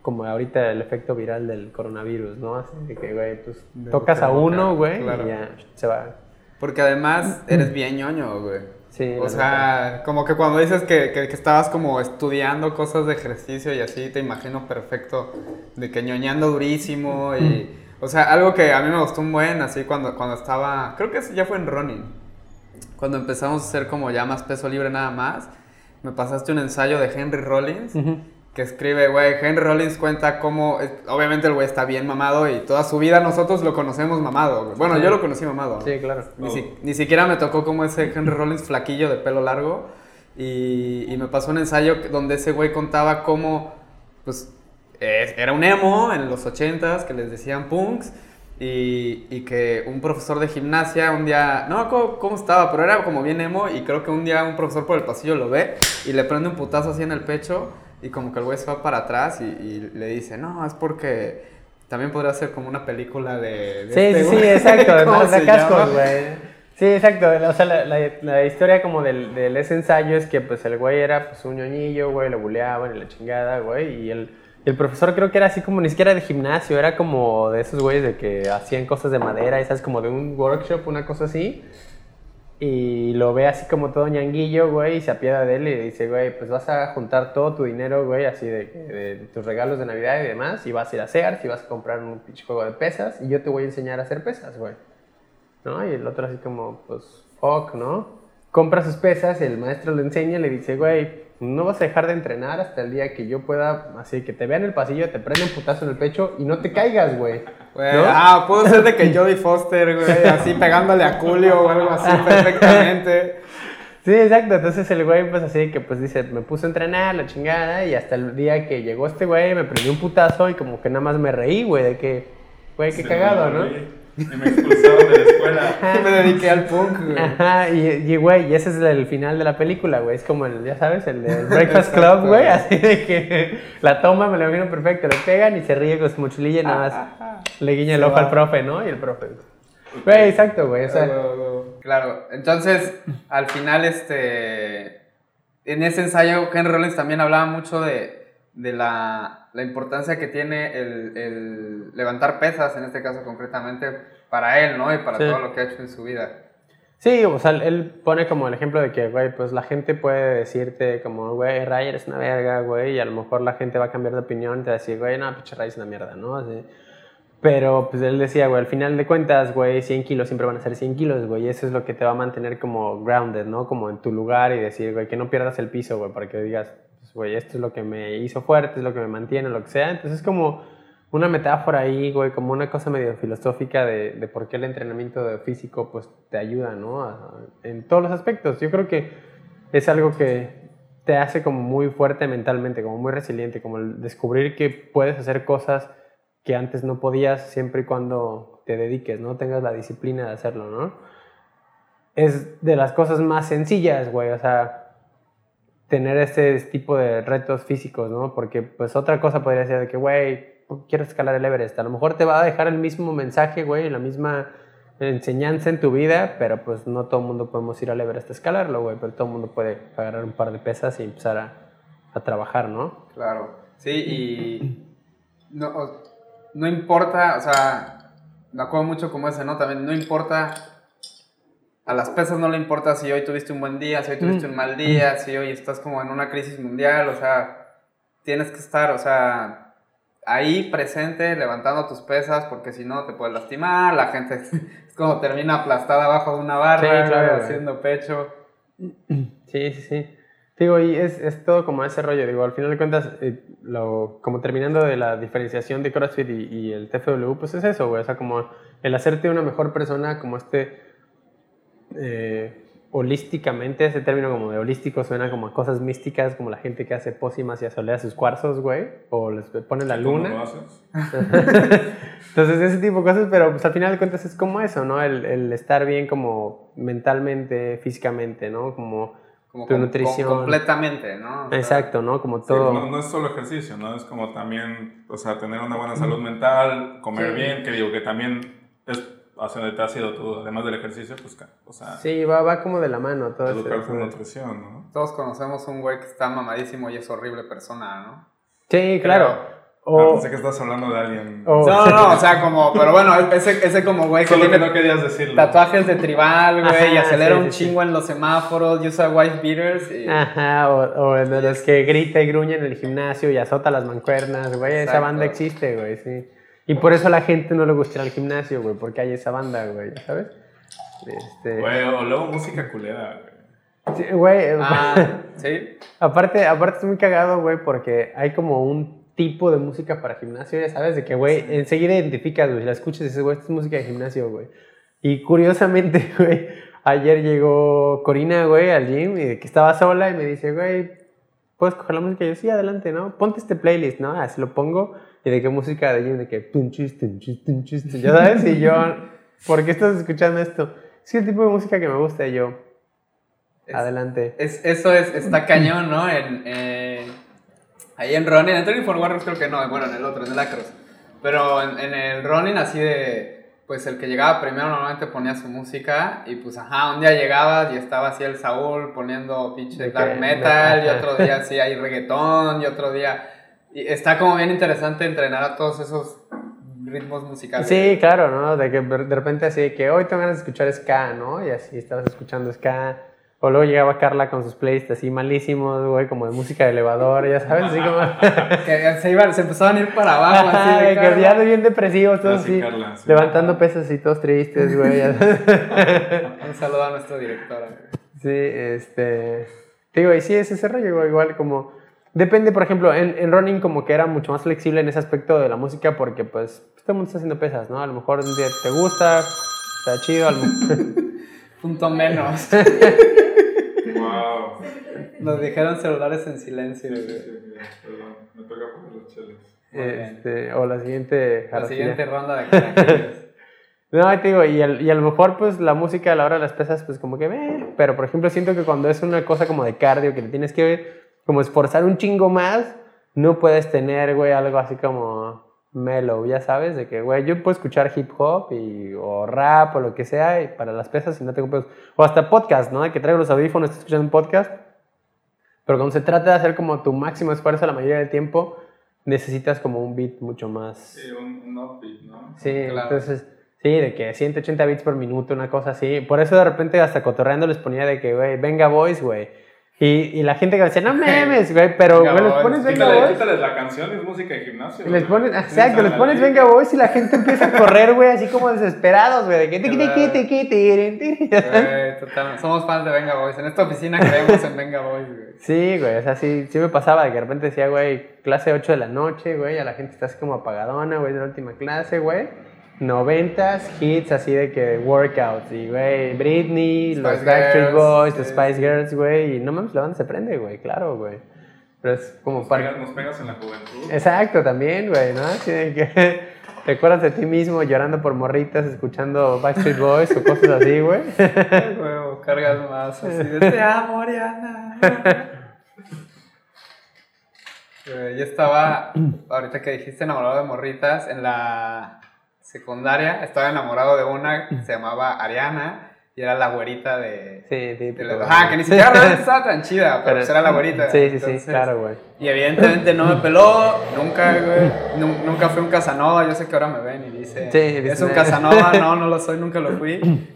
como ahorita el efecto viral del coronavirus, ¿no? Así de que, güey, pues De tocas a uno, güey, claro. y ya se va. Porque además *clears throat* eres bien ñoño, güey. Sí, O sea, como que cuando dices que, que- que estabas como estudiando cosas de ejercicio y así, te imagino perfecto de que ñoñando durísimo y... O sea, algo que a mí me gustó un buen, así cuando, cuando estaba... Creo que ya fue en running. Cuando empezamos a hacer como ya más peso libre nada más, me pasaste un ensayo de Henry Rollins Ujú. que escribe, güey, Henry Rollins cuenta cómo, obviamente el güey está bien mamado y toda su vida nosotros lo conocemos mamado. Bueno, yo lo conocí mamado. Sí, claro. Ni, Oh. si- ni siquiera me tocó como ese Henry Rollins flaquillo de pelo largo. Y, y me pasó un ensayo donde ese güey contaba cómo, pues, es- era un emo en los 80s que les decían punks. Y, y que un profesor de gimnasia un día, no acuerdo cómo estaba, pero era como bien emo. Y creo que un día un profesor por el pasillo lo ve y le prende un putazo así en el pecho. Y como que el güey se va para atrás y, y le dice, no, es porque también podría ser como una película de. de Sí, este sí, sí, güey". exacto, *laughs* de ¿Cómo de cascos, güey. Sí, exacto. O sea, la, la- la historia como del, del ese ensayo es que pues el güey era pues un ñoñillo, güey, lo buleaban y la chingada, güey. Y el, y el profesor creo que era así como ni siquiera de gimnasio, era como de esos güeyes de que hacían cosas de madera, y sabes, como de un workshop, una cosa así. Y lo ve así como todo ñanguillo, güey, y se apiada de él y le dice, güey, pues vas a juntar todo tu dinero, güey, así de, tus regalos de Navidad y demás, y vas a ir a Sears y vas a comprar un pinche juego de pesas, y yo te voy a enseñar a hacer pesas, güey. ¿No? Y el otro así como, pues, fuck, ¿no? Compra sus pesas, el maestro le enseña le dice, güey, no vas a dejar de entrenar hasta el día que yo pueda, así que te vea en el pasillo, te prenda un putazo en el pecho y no te caigas, güey. Ah, pudo ser de que *laughs* Jodie Foster, güey, así pegándole a Julio o algo así *laughs* perfectamente. Sí, exacto. Entonces el güey, pues así que pues dice, me puse a entrenar, la chingada, y hasta el día que llegó este güey, me prendió un putazo y como que nada más me reí, güey, de que, güey, qué Sí, cagado, ¿no? güey. Y me expulsaron de la escuela. Y me dediqué al punk, güey. Ajá, y, y güey, y ese es el final de la película, güey. Es como el, ya sabes, el de Breakfast Exacto, Club, güey. Así de que la toma, me lo imagino perfecto, le pegan y se ríe con su mochililla y nada más le guiña el Se ojo va. al profe, ¿no? Y el profe. Güey, exacto, güey. O sea, Claro, entonces, al final, este, en ese ensayo, Henry Rollins también hablaba mucho de, de la, la importancia que tiene el, el levantar pesas, en este caso concretamente, para él, ¿no? Y para Sí. todo lo que ha hecho en su vida. Sí, o sea, él pone como el ejemplo de que, güey, pues la gente puede decirte como, güey, Ray eres una verga, güey, y a lo mejor la gente va a cambiar de opinión y te va a decir, güey, no, pinche Ray es una mierda, ¿no? Así. Pero, pues él decía, güey, al final de cuentas, güey, 100 kilos siempre van a ser 100 kilos, güey, y eso es lo que te va a mantener como grounded, ¿no? Como en tu lugar y decir, güey, que no pierdas el piso, güey, para que digas, pues, esto es lo que me hizo fuerte, es lo que me mantiene, lo que sea. Entonces es como una metáfora ahí, güey, como una cosa medio filosófica de, de por qué el entrenamiento físico, pues, te ayuda, ¿no? En todos los aspectos. Yo creo que es algo que te hace como muy fuerte mentalmente, como muy resiliente, como el descubrir que puedes hacer cosas que antes no podías siempre y cuando te dediques, ¿no? Tengas la disciplina de hacerlo, ¿no? Es de las cosas más sencillas, güey, o sea, tener ese tipo de retos físicos, ¿no? Porque pues otra cosa podría ser de que, güey, quiero escalar el Everest. A lo mejor te va a dejar el mismo mensaje, güey, la misma enseñanza en tu vida, pero pues no todo el mundo podemos ir al Everest a escalarlo, güey, pero todo el mundo puede agarrar un par de pesas y empezar a, trabajar, ¿no? Claro, sí, y no, no importa, o sea, me acuerdo mucho como ese, ¿no? También no importa, a las pesas no le importa si hoy tuviste un buen día, si hoy tuviste Mm. un mal día, si hoy estás como en una crisis mundial, o sea, tienes que estar, o sea, ahí presente, levantando tus pesas, porque si no te puedes lastimar, la gente *laughs* es como termina aplastada abajo de una barra, Sí, claro, haciendo pecho. Sí, sí, sí. Digo, y es, es todo como ese rollo, digo, al final de cuentas, eh, lo, como terminando de la diferenciación de CrossFit y, y el TFW, pues es eso, güey, o sea, como el hacerte una mejor persona, como este, eh, holísticamente, ese término como de holístico suena como a cosas místicas, como la gente que hace pócimas y asolea sus cuarzos, güey, o les pone la ¿Cómo luna. lo haces? *laughs* Entonces, ese tipo de cosas, pero pues al final de cuentas es como eso, ¿no? El, el estar bien como mentalmente, físicamente, ¿no? Como Como tu com- nutrición. com- completamente, ¿no? O sea, Exacto, ¿no? Como Sí, todo. no, no es solo ejercicio, ¿no? Es como también, o sea, tener una buena salud mental, comer Sí. bien, que digo que también es hacia donde te has ido tú, además del ejercicio, pues, o sea, Sí, va, va como de la mano todo eso. educarte en nutrición, ¿no? Todos conocemos un güey que está mamadísimo y es horrible persona, ¿no? Sí, claro. Ah, O, pensé que estás hablando de alguien. o- No, no, no, o sea, como, pero bueno, ese, ese como güey que Solo que no querías decirlo. tatuajes de tribal, güey, y Ajá, acelera sí, un sí, sí. chingo en los semáforos, y usa white beaters y... Ajá, o, o de los que grita y gruñe en el gimnasio y azota las mancuernas, güey. Esa Exacto. banda existe, güey, sí. Y por eso a la gente no le gusta ir al gimnasio, güey, porque hay esa banda, güey, ¿sabes? Este, Güey, o luego música culera, güey. sí, güey, Ah, *laughs* ¿sí? Aparte, aparte es muy cagado, güey, porque hay como un tipo de música para gimnasio, ya sabes, de que, güey, enseguida identificas, güey, si la escuchas y dices, güey, esta es música de gimnasio, güey. Y curiosamente, *laughs* güey, ayer llegó Corina, güey, al gym y de que estaba sola y me dice, güey, ¿puedes coger la música? Y yo, sí, adelante, ¿no? Ponte este playlist, ¿no? Así lo pongo. Y de qué música de gym, de que tunchis, tunchis, tunchis, ya sabes, y yo, ¿por qué estás escuchando esto? Es el tipo de música que me gusta y yo, Es- adelante. Es, eso es, está cañón, ¿no? En, eh, ahí en Ronin, en Training for Warriors creo que no, bueno, en el otro, en el Acros. Pero en, en el Ronin así de, pues el que llegaba primero normalmente ponía su música y pues ajá, un día llegabas y estaba así el Saúl poniendo pinche dark metal y otro día así hay reggaetón y otro día... Y está como bien interesante entrenar a todos esos ritmos musicales. Sí, claro, ¿no? De que de repente así que hoy tengo ganas de escuchar ska, ¿no? Y así estabas escuchando ska. O luego llegaba Carla con sus playlists así malísimos, güey, como de música de elevador, ya sabes, así como... *laughs* Que se, iban, se empezaban a ir para abajo así de que ya de bien depresivos, todos Así, Carla, sí. levantando pesas y todos tristes, güey. *laughs* Un saludo a nuestra directora. Sí, este. te Digo, y sí, es ese rollo, igual como. Depende, por ejemplo, en, en running como que era mucho más flexible en ese aspecto de la música porque, pues, todo el mundo está haciendo pesas, ¿no? A lo mejor un día te gusta, está chido, a lo *laughs* Punto menos. Wow. Nos dijeron celulares en silencio. Sí, sí, sí, perdón. Me toca poner los cheles. Este, o la siguiente. La siguiente ronda de. *laughs* No, te digo, y, al- y a lo mejor, pues, la música a la hora de las pesas, pues, como que, eh, pero, por ejemplo, siento que cuando es una cosa como de cardio, que te tienes que, como, esforzar un chingo más, no puedes tener, güey, algo así como mellow, ya sabes, de que, güey, yo puedo escuchar hip hop y, o rap o lo que sea, y para las pesas y no tengo pedos. O hasta podcast, ¿no? De que traigo los audífonos, estoy escuchando un podcast, pero cuando se trata de hacer como tu máximo esfuerzo la mayoría del tiempo, necesitas como un beat mucho más... Sí, un, un upbeat, ¿no? Sí, Claro. entonces, sí, de que 180 bits por minuto, una cosa así. Por eso de repente hasta cotorreando les ponía de que, güey, venga boys, güey. Y, y la gente que decía, no memes, güey, pero, Venga güey, les pones venga Quítale, boys. quítales la canción, es música de gimnasio. Y les pones, exacto, les pones venga boys y la gente empieza a *laughs* correr, güey, así como desesperados, güey, de que tiqui, tiqui, tiqui. Güey, *laughs* total, Somos fans de Venga Boys. En esta oficina creemos en Venga Boys, güey. Sí, güey, o sea, sí, sí me pasaba de que de repente decía, güey, clase 8 de la noche, güey, a la gente está así como apagadona, güey, de la última clase, güey. Noventas hits así de que workouts y, güey, Britney, los Backstreet Boys, los Spice. Girls, güey, y no mames, la banda se prende, güey, claro, güey. Pero es como Nos pegas, nos pegas en la juventud. Exacto, también, güey, ¿no? Así de que *laughs* te acuerdas de ti mismo llorando por morritas, escuchando Backstreet Boys o cosas así, güey. *laughs* Huevo, cargas más así de te amo, Ariana. *laughs* Güey, Yo estaba, ahorita que dijiste enamorado de morritas, en la secundaria estaba enamorado de una que se llamaba Ariana y era la güerita de... Sí, de la- güey. Ajá, que ni siquiera *laughs* realmente estaba tan chida, pero, Pero- pues era la güerita. Sí, sí, Entonces, sí, claro, güey. Y evidentemente no me peló, nunca, güey. Nu- nunca fui un Casanova. Yo sé que ahora me ven y dice, Sí, es dicen- un Casanova. *laughs* No, no lo soy, nunca lo fui.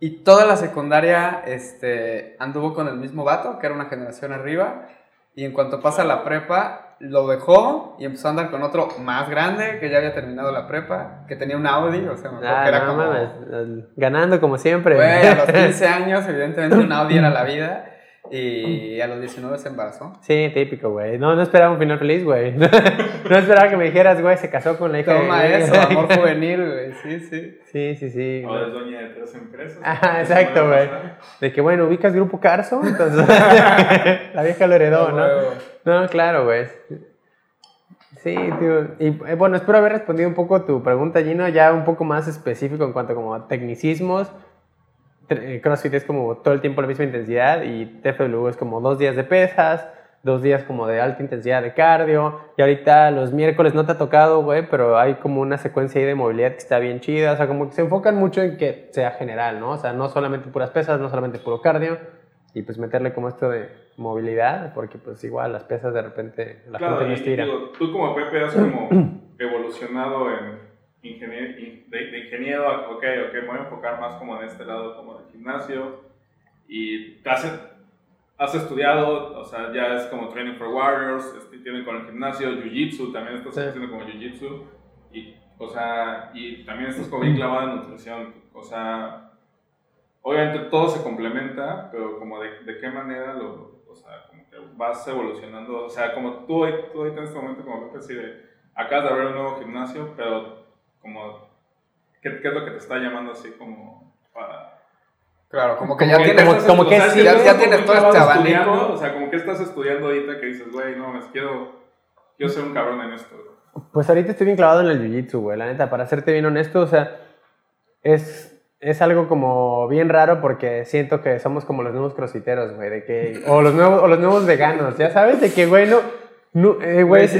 Y toda la secundaria este, anduvo con el mismo vato, que era una generación arriba. Y en cuanto pasa la prepa, lo dejó y empezó a andar con otro más grande que ya había terminado la prepa, que tenía un Audi, o sea, me acuerdo Ah, que era no como... mames, ganando como siempre. Güey, a los *laughs* 15 años, evidentemente un Audi era la vida. Y a los 19 se embarazó. Sí, típico, güey. No, no esperaba un final feliz, güey. *laughs* No, esperaba que me dijeras, güey, se casó con la hija Toma de... eso, *laughs* amor juvenil, güey. Sí, sí. Sí, sí, sí. O es dueña de tres empresas. Ajá, exacto, güey. De que, bueno, ubicas Grupo Carso, entonces la vieja lo heredó, ¿no? No, claro, güey. Sí, tío. Y eh, bueno, espero haber respondido un poco tu pregunta, Gino, ya un poco más específico en cuanto como a tecnicismos. Eh, CrossFit es como todo el tiempo la misma intensidad y TFW es como dos días de pesas, dos días como de alta intensidad de cardio. Y ahorita los miércoles no te ha tocado, güey, pero hay como una secuencia ahí de movilidad que está bien chida. O sea, como que se enfocan mucho en que sea general, ¿no? O sea, no solamente puras pesas, no solamente puro cardio. Y pues meterle como esto de movilidad, porque pues igual las pesas de repente la Claro, gente no estira. digo, tú como Pepe has como *clears throat* evolucionado en ingenier- in- de, de ingeniero a, ok, ok, me voy a enfocar más como en este lado como del gimnasio y has, has estudiado, o sea, ya es como Training for Warriors, este, tiene con el gimnasio, Jiu-Jitsu, también estás Sí. haciendo como Jiu-Jitsu y, o sea, y también estás como bien clavado en nutrición, o sea, obviamente todo se complementa, pero como de, de qué manera lo, o sea, como que vas evolucionando, o sea, como tú, ahorita- tú ahorita en este momento como Pepe, sí, de, acabas de abrir un nuevo gimnasio, pero como, ¿qué, qué es lo que te está llamando así como para... Claro, como que Como ya que- tienes... como- como que o sea, sí, que ya- estás ya tienes todo este abanico. estudiando, O sea, como que estás estudiando ahorita que dices, güey, no, me quiero, quiero ser un cabrón en esto. Pues ahorita estoy bien clavado en el jiu-jitsu, güey. La neta, para serte bien honesto, o sea, es, es algo como bien raro porque siento que somos como los nuevos crossfiteros, güey. De que, o, los nuevos, o los nuevos veganos, ya sabes, de que, güey, no. no eh, güey, sí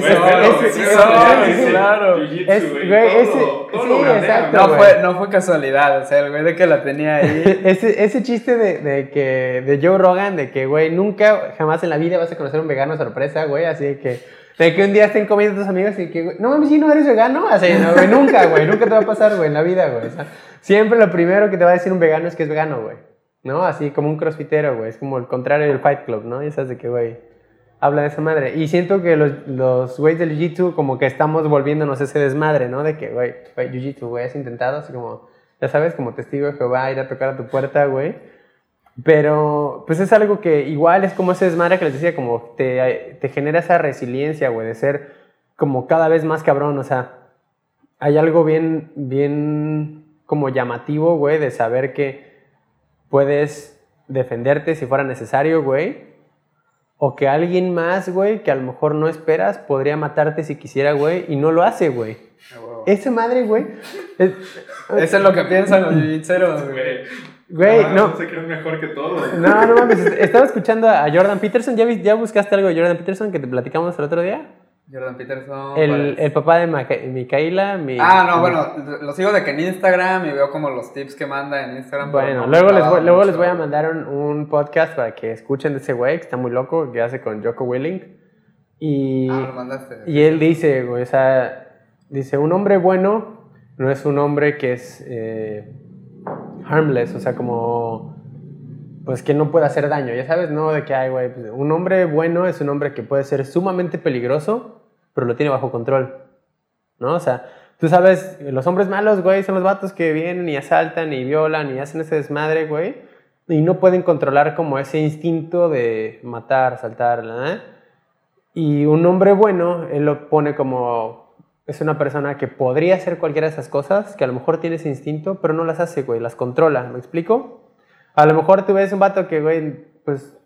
claro. Es- güey, güey, todo ese- sí, exacto, No güey. fue, no fue casualidad, o sea, el güey de que la tenía ahí. *laughs* Ese, ese chiste de, de que de Joe Rogan, de que, güey, nunca, jamás en la vida vas a conocer un vegano sorpresa, güey, así que, de que un día estén comiendo tus amigos y que, güey, no mames, ¿sí no eres vegano? Así, no, nunca, güey, nunca te va a pasar, güey, en la vida, güey. siempre lo primero que te va a decir un vegano es que es vegano, güey, ¿no? Así como un crossfitero, güey, es como el contrario del Fight Club, ¿no? Y sabes de que, güey, habla de esa madre. Y siento que los, los güeyes del Jiu-Jitsu como que estamos volviéndonos ese desmadre, ¿no? De que, güey, Jiu-Jitsu, güey, has intentado, así como, ya sabes, como testigo de Jehová, ir a tocar a tu puerta, güey. Pero, pues es algo que igual es como ese desmadre que les decía, como te, te genera esa resiliencia, güey, de ser como cada vez más cabrón, o sea, hay algo bien, bien como llamativo, güey, de saber que puedes defenderte si fuera necesario, güey, o que alguien más, güey, que a lo mejor no esperas, podría matarte si quisiera, güey, y no lo hace, güey. Esa madre, güey, es- *laughs* Eso es lo que piensan los *laughs* jiu-jitseros, güey. Güey, Ah, no, Se creen mejor que todos. no, no mames, estaba escuchando a Jordan Peterson, ¿ya, buscaste algo de Jordan Peterson que te platicamos el otro día? Jordan Peterson. El, ¿cuál es? el papá de Maca- Micaela, mi... Ah, no, bueno, lo sigo de que en Instagram y veo como los tips que manda en Instagram. Bueno, luego, les voy, luego les voy a mandar un, un podcast para que escuchen de ese güey que está muy loco, que hace con Joko Willing. Y, Ah, lo mandaste. y él dice, güey, o sea, dice, un hombre bueno no es un hombre que es eh, harmless, o sea, como, pues que no puede hacer daño, ya sabes, no de que hay, güey, pues, un hombre bueno es un hombre que puede ser sumamente peligroso, pero lo tiene bajo control, ¿no? O sea, tú sabes, los hombres malos, güey, son los vatos que vienen y asaltan y violan y hacen ese desmadre, güey, y no pueden controlar como ese instinto de matar, asaltar, ¿verdad? Y un hombre bueno, él lo pone como, es una persona que podría hacer cualquiera de esas cosas, que a lo mejor tiene ese instinto, pero no las hace, güey, las controla, ¿me explico? A lo mejor tú ves un vato que, güey, pues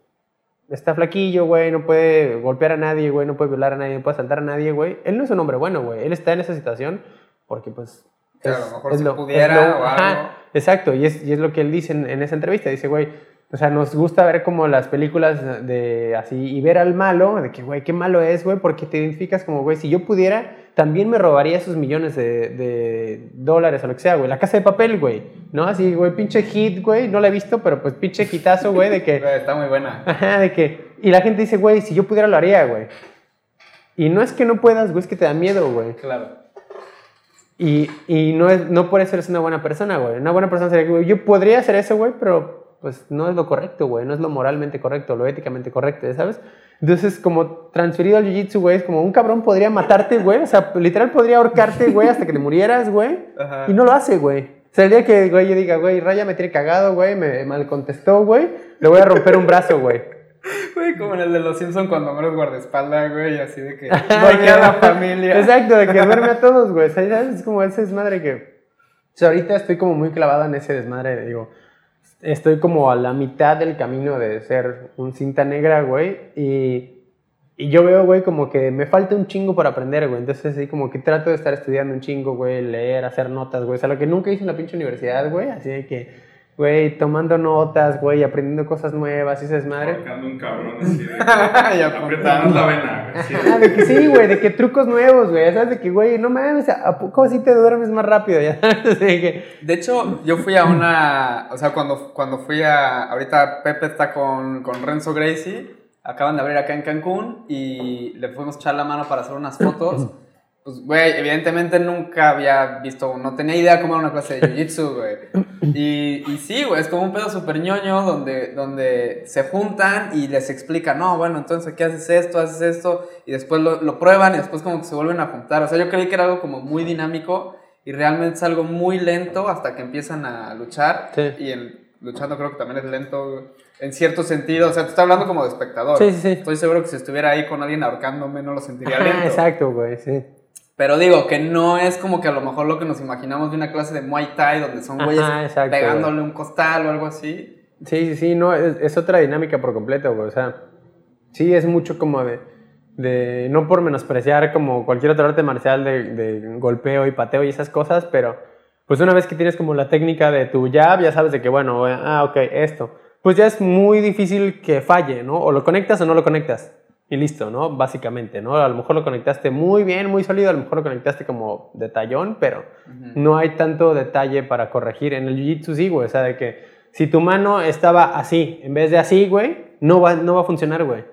está flaquillo, güey, no puede golpear a nadie, güey, no puede violar a nadie, no puede asaltar a nadie, güey. Él no es un hombre bueno, güey. Él está en esa situación porque, pues... Sí, a es- lo mejor es si lo- pudiera es lo- o ajá, algo. exacto, y es, y es lo que él dice en, en esa entrevista. Dice, güey, o sea, nos gusta ver como las películas de así y ver al malo, de que, güey, qué malo es, güey, porque te identificas como, güey, si yo pudiera, también me robaría esos millones de, de dólares o lo que sea, güey. La casa de papel, güey, ¿no? Así, güey, pinche hit, güey, no la he visto, pero pues pinche hitazo, güey, de que... *laughs* Está muy buena. Ajá, de que. Y la gente dice, güey, si yo pudiera lo haría, güey. Y no es que no puedas, güey, es que te da miedo, güey. Claro. Y, y no, es, no por eso eres una buena persona, güey. Una buena persona sería, güey, yo podría hacer eso, güey, pero pues no es lo correcto, güey. No es lo moralmente correcto, lo éticamente correcto, ¿sabes? Entonces, como transferido al jiu-jitsu, güey, es como un cabrón podría matarte, güey. O sea, literal podría ahorcarte, güey, hasta que te murieras, güey. Y no lo hace, güey. O sea, el día que, güey, yo diga, güey, Raya me tiene cagado, güey, me mal contestó, güey, le voy a romper un brazo, güey. Güey, como en el de los Simpsons cuando Homero es guardaespaldas, güey, así de que *laughs* voltea a la familia. Exacto, de que duerme a *laughs* todos, güey. O sea, es como ese desmadre que... O sea, ahorita estoy como muy clavado en ese desmadre, digo... Estoy como a la mitad del camino de ser un cinta negra, güey, y... Y yo veo, güey, como que me falta un chingo por aprender, güey. Entonces, así como que trato de estar estudiando un chingo, güey, leer, hacer notas, güey. O sea, lo que nunca hice en la pinche universidad, güey. Así de que, güey, tomando notas, güey, aprendiendo cosas nuevas y esa desmadre. Marcando un cabrón así de. *laughs* Y Apretando la vena, güey. Ah, de que sí, güey, de que trucos nuevos, güey. ¿Sabes? De que, güey, no mames, ¿a poco así te duermes más rápido? *laughs* Ya sabes, de que... De hecho, yo fui a una. O sea, cuando, cuando fui a. Ahorita Pepe está con, con Renzo Gracie. Acaban de abrir acá en Cancún y le fuimos a echar la mano para hacer unas fotos. Pues, güey, evidentemente nunca había visto, no tenía idea cómo era una clase de jiu-jitsu, güey. *laughs* Y, y sí, güey, es como un pedo súper ñoño donde, donde se juntan y les explican, no, bueno, entonces aquí haces esto, haces esto, y después lo, lo prueban y después como que se vuelven a juntar. O sea, yo creí que era algo como muy dinámico y realmente es algo muy lento hasta que empiezan a luchar. Sí. Y en, luchando creo que también es lento güey, en cierto sentido. O sea, te está hablando como de espectador. Sí, sí, sí. Estoy seguro que si estuviera ahí con alguien ahorcándome no lo sentiría lento. Exacto, güey, sí. Pero digo que no es como que a lo mejor lo que nos imaginamos de una clase de Muay Thai donde son güeyes pegándole un costal o algo así. Sí, sí, sí, no, es, es otra dinámica por completo, güey. O sea, sí, es mucho como de, de no por menospreciar como cualquier otro arte marcial de, de golpeo y pateo y esas cosas, pero pues una vez que tienes como la técnica de tu jab, ya sabes de que, bueno, ah, ok, esto, pues ya es muy difícil que falle, ¿no? O lo conectas o no lo conectas. Y listo, ¿no? Básicamente, ¿no? A lo mejor lo conectaste muy bien, muy sólido, a lo mejor lo conectaste como detallón, pero no hay tanto detalle para corregir. En el jiu-jitsu sí, güey, o sea, de que si tu mano estaba así, en vez de así, güey, no va, no va a funcionar, güey.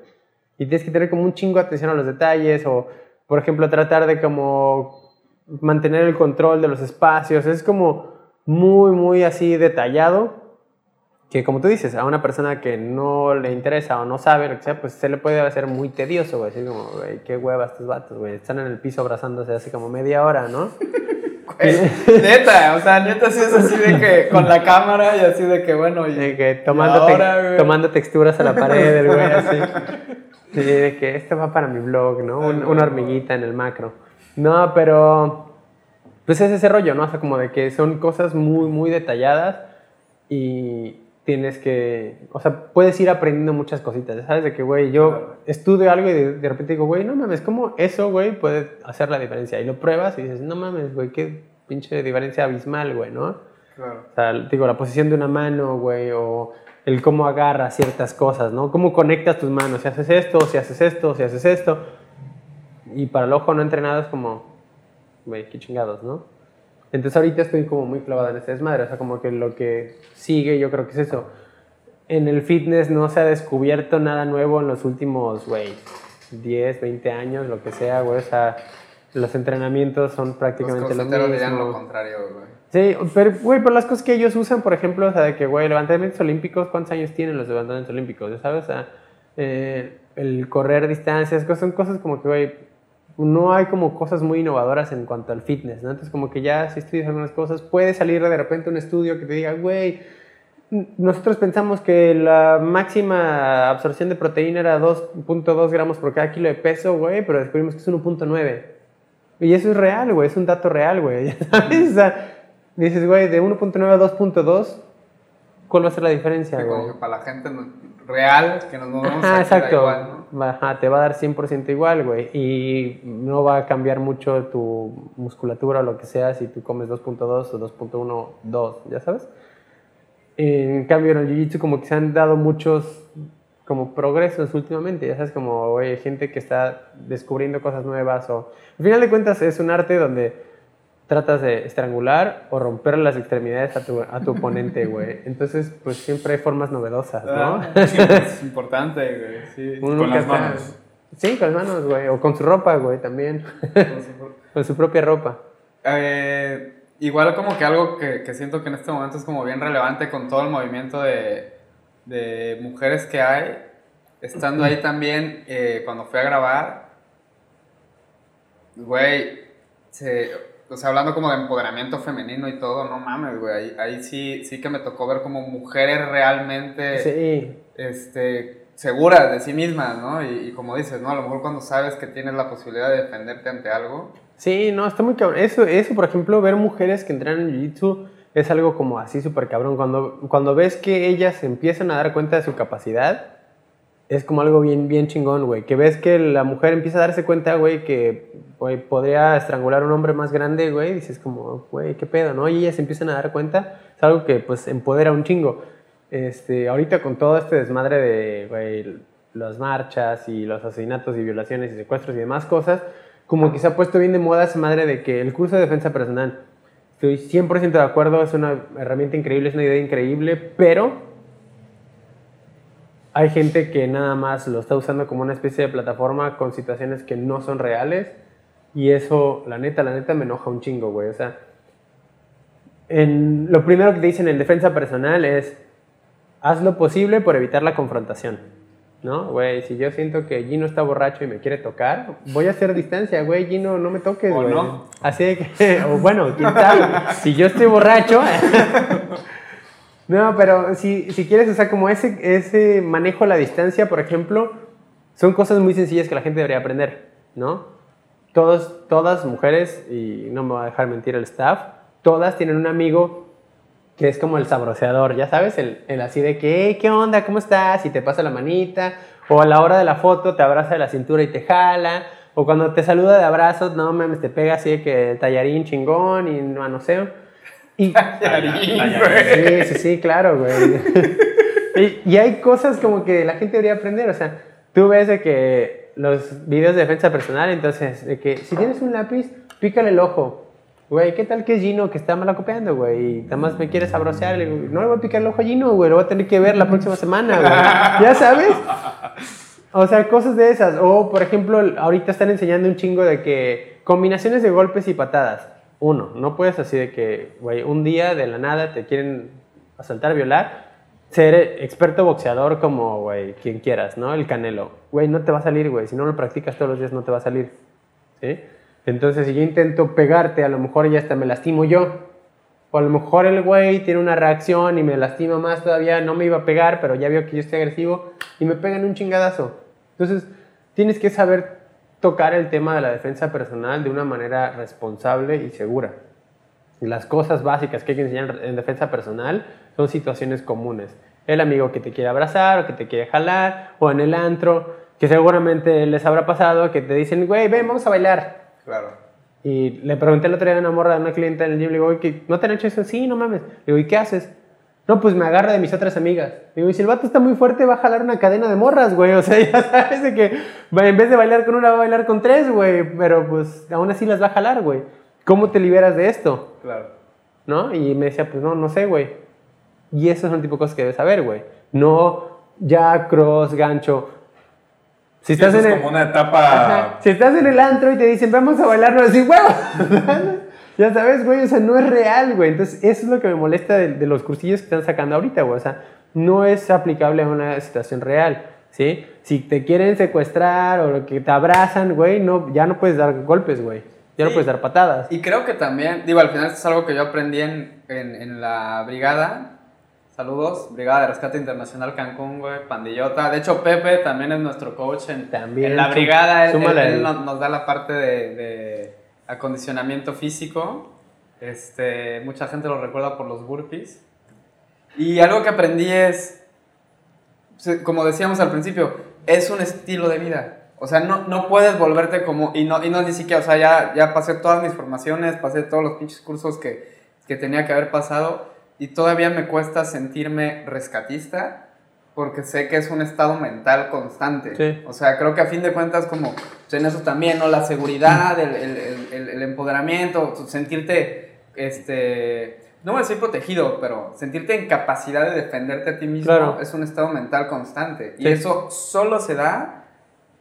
Y tienes que tener como un chingo de atención a los detalles o, por ejemplo, tratar de como mantener el control de los espacios. Es como muy, muy así detallado que como tú dices, a una persona que no le interesa o no sabe lo que sea, pues se le puede hacer muy tedioso, güey. Así como, güey, qué hueva estos vatos, güey. Están en el piso abrazándose hace como media hora, ¿no? *laughs* Güey, neta, o sea, neta sí es así de que con la cámara y así de que bueno, y, De que tomando, y ahora, güey. tomando texturas a la pared, el güey, así. *laughs* Sí, de que esto va para mi blog, ¿no? Un- una hormiguita en el macro. No, pero. Pues es ese rollo, ¿no? O sea, como de que son cosas muy, muy detalladas y tienes que. O sea, puedes ir aprendiendo muchas cositas. ¿Sabes? De que, güey, yo estudio algo y de, de repente digo, güey, no mames, ¿cómo eso, güey, puede hacer la diferencia? Y lo pruebas y dices, no mames, güey, qué pinche diferencia abismal, güey, ¿no? Claro. O sea, digo, la posición de una mano, güey, o el cómo agarras ciertas cosas, ¿no? Cómo conectas tus manos, si haces esto, si haces esto, si haces esto. Y para el ojo no entrenado es como, güey, qué chingados, ¿no? Entonces ahorita estoy como muy clavada en este desmadre, o sea, como que lo que sigue yo creo que es eso. En el fitness no se ha descubierto nada nuevo en los últimos, güey, 10, 20 años, lo que sea, güey, o sea, los entrenamientos son Los prácticamente lo crossfiteros mismo. dirían lo contrario, güey. Sí, pero, güey, por las cosas que ellos usan, por ejemplo, o sea, de que, güey, levantamientos olímpicos, ¿cuántos años tienen los levantamientos olímpicos? ¿Ya sabes? O sea, eh, el correr distancias, son cosas como que, güey, no hay como cosas muy innovadoras en cuanto al fitness, ¿no? Entonces, como que ya si estudias algunas cosas, puede salir de repente un estudio que te diga, güey, nosotros pensamos que la máxima absorción de proteína era 2.2 gramos por cada kilo de peso, güey, pero descubrimos que es 1.9. Y eso es real, güey, es un dato real, güey, ya *laughs* ¿sabes? O sea, dices, güey, de 1.9 a 2.2, ¿cuál va a ser la diferencia, güey? para la gente no- real, que nos movemos Ajá, exacto. igual, ¿no? Ajá, te va a dar 100% igual, güey. Y no va a cambiar mucho tu musculatura o lo que sea si tú comes 2.2 o 2.1, 2, ¿ya sabes? En cambio, en el Jiu-Jitsu como que se han dado muchos como progresos últimamente, ya sabes, como güey, gente que está descubriendo cosas nuevas o... Al final de cuentas es un arte donde tratas de estrangular o romper las extremidades a tu, a tu oponente, *laughs* güey. Entonces, pues siempre hay formas novedosas, ¿no? Ah, es importante, güey. Sí. Uno Con las está- manos. Sí, con las manos, güey. O con su ropa, güey, también. *laughs* con su propia ropa. Eh, igual como que algo que, que siento que en este momento es como bien relevante con todo el movimiento de, de mujeres que hay, estando ahí también, eh, cuando fui a grabar, güey, se, o sea, hablando como de empoderamiento femenino y todo, no mames, güey, ahí, ahí sí, sí que me tocó ver como mujeres realmente, Sí. este, seguras de sí mismas, ¿no? Y, y como dices, ¿no? A lo mejor cuando sabes que tienes la posibilidad de defenderte ante algo, Sí, no, está muy cabrón. Eso, eso, por ejemplo, ver mujeres que entrenan en Jiu-Jitsu es algo como así súper cabrón. Cuando, cuando ves que ellas empiezan a dar cuenta de su capacidad, es como algo bien, bien chingón, güey. Que ves que la mujer empieza a darse cuenta, güey, que podría estrangular a un hombre más grande, güey. Dices como, güey, qué pedo, ¿no? Y ellas empiezan a dar cuenta. Es algo que, pues, empodera un chingo. Este, ahorita con todo este desmadre de, güey, las marchas y los asesinatos y violaciones y secuestros y demás cosas, como que se ha puesto bien de moda esa madre de que el curso de defensa personal, estoy 100% de acuerdo, es una herramienta increíble, es una idea increíble, pero hay gente que nada más lo está usando como una especie de plataforma con situaciones que no son reales y eso, la neta, la neta me enoja un chingo, güey. O sea, en, lo primero que te dicen en defensa personal es, haz lo posible por evitar la confrontación. ¿No? Güey, si yo siento que Gino está borracho y me quiere tocar, voy a hacer distancia, güey, Gino, no me toques, O güey. no. Así de que, *laughs* o bueno, sabe, si yo estoy borracho... *laughs* No, pero si, si quieres, o sea, como ese, ese manejo a la distancia, por ejemplo, son cosas muy sencillas que la gente debería aprender, ¿no? Todos, todas mujeres, y no me va a dejar mentir el staff, todas tienen un amigo que es como el sabroseador, ya sabes, el, el así de que, "Hey, ¿qué onda? ¿Cómo estás? Y te pasa la manita, o a la hora de la foto te abraza de la cintura y te jala, o cuando te saluda de abrazos, no mames, te pega así de que tallarín chingón y manoseo. Y, *laughs* Sí, sí, sí, claro, güey. *laughs* y, y hay cosas como que la gente debería aprender. O sea, tú ves de que los videos de defensa personal, entonces, de que si tienes un lápiz, pícale el ojo. Güey, ¿qué tal que es Gino que está malacopeando, güey? Y nada más me quiere sabrosear. Le digo, no le voy a picar el ojo a Gino, güey. Lo voy a tener que ver la próxima semana, güey. *laughs* ¿Ya sabes? O sea, cosas de esas. O, por ejemplo, ahorita están enseñando un chingo de que combinaciones de golpes y patadas. Uno, no puedes así de que, güey, un día de la nada te quieren asaltar, violar, ser experto boxeador como, güey, quien quieras, ¿no? El canelo. Güey, no te va a salir, güey. Si no lo practicas todos los días, no te va a salir. ¿Sí? Entonces, si yo intento pegarte, a lo mejor ya hasta me lastimo yo. O a lo mejor el güey tiene una reacción y me lastima más todavía. No me iba a pegar, pero ya vio que yo estoy agresivo y me pegan un chingadazo. Entonces, tienes que saber tocar el tema de la defensa personal de una manera responsable y segura. Las cosas básicas que hay que enseñar en defensa personal son situaciones comunes. El amigo que te quiere abrazar o que te quiere jalar, o en el antro, que seguramente les habrá pasado que te dicen, güey, ven, vamos a bailar. claro. Y le pregunté el otro día a una morra de una clienta en el gym, le digo, "Oye, ¿qué- ¿no te han hecho eso? Sí, no mames. Le digo, ¿y qué haces? No, pues me agarra de mis otras amigas. Digo, y si el vato está muy fuerte, va a jalar una cadena de morras, güey. *laughs* O sea, ya sabes de que en vez de bailar con una, va a bailar con tres, güey. Pero pues aún así las va a jalar, güey. ¿Cómo te liberas de esto? Claro. ¿No? Y me decía, pues no, no sé, güey. Y esas son el tipo de cosas que debes saber, güey. No ya cross, gancho. Si Sí, estás eso en es el... como una etapa. Ajá. Si estás en el antro y te dicen, vamos a bailar, no decir, huevo. *laughs* *laughs* ya sabes, güey, o sea, no es real, güey. Entonces, eso es lo que me molesta de, de los cursillos que están sacando ahorita, güey. O sea, no es aplicable a una situación real, ¿sí? Si te quieren secuestrar o que te abrazan, güey, no, ya no puedes dar golpes, güey. Ya no puedes dar patadas. Y creo que también, digo, al final esto es algo que yo aprendí en, en, en la brigada. Saludos, Brigada de Rescate Internacional Cancún, güey, pandillota. De hecho, Pepe también es nuestro coach en, También, en la brigada. Él, él- él nos, nos da la parte de, de acondicionamiento físico. Este, mucha gente lo recuerda por los burpees. Y algo que aprendí es, como decíamos al principio, es un estilo de vida. O sea, no, no puedes volverte como, y no, y no ni siquiera, o sea, ya, ya pasé todas mis formaciones, pasé todos los pinches cursos que, que tenía que haber pasado, y todavía me cuesta sentirme rescatista, porque sé que es un estado mental constante. Sí. O sea, creo que a fin de cuentas, como pues, en eso también, ¿no? La seguridad, el, el, el- empoderamiento, sentirte, este, no voy a decir protegido, pero sentirte en capacidad de defenderte a ti mismo Claro. es un estado mental constante. Y eso solo se da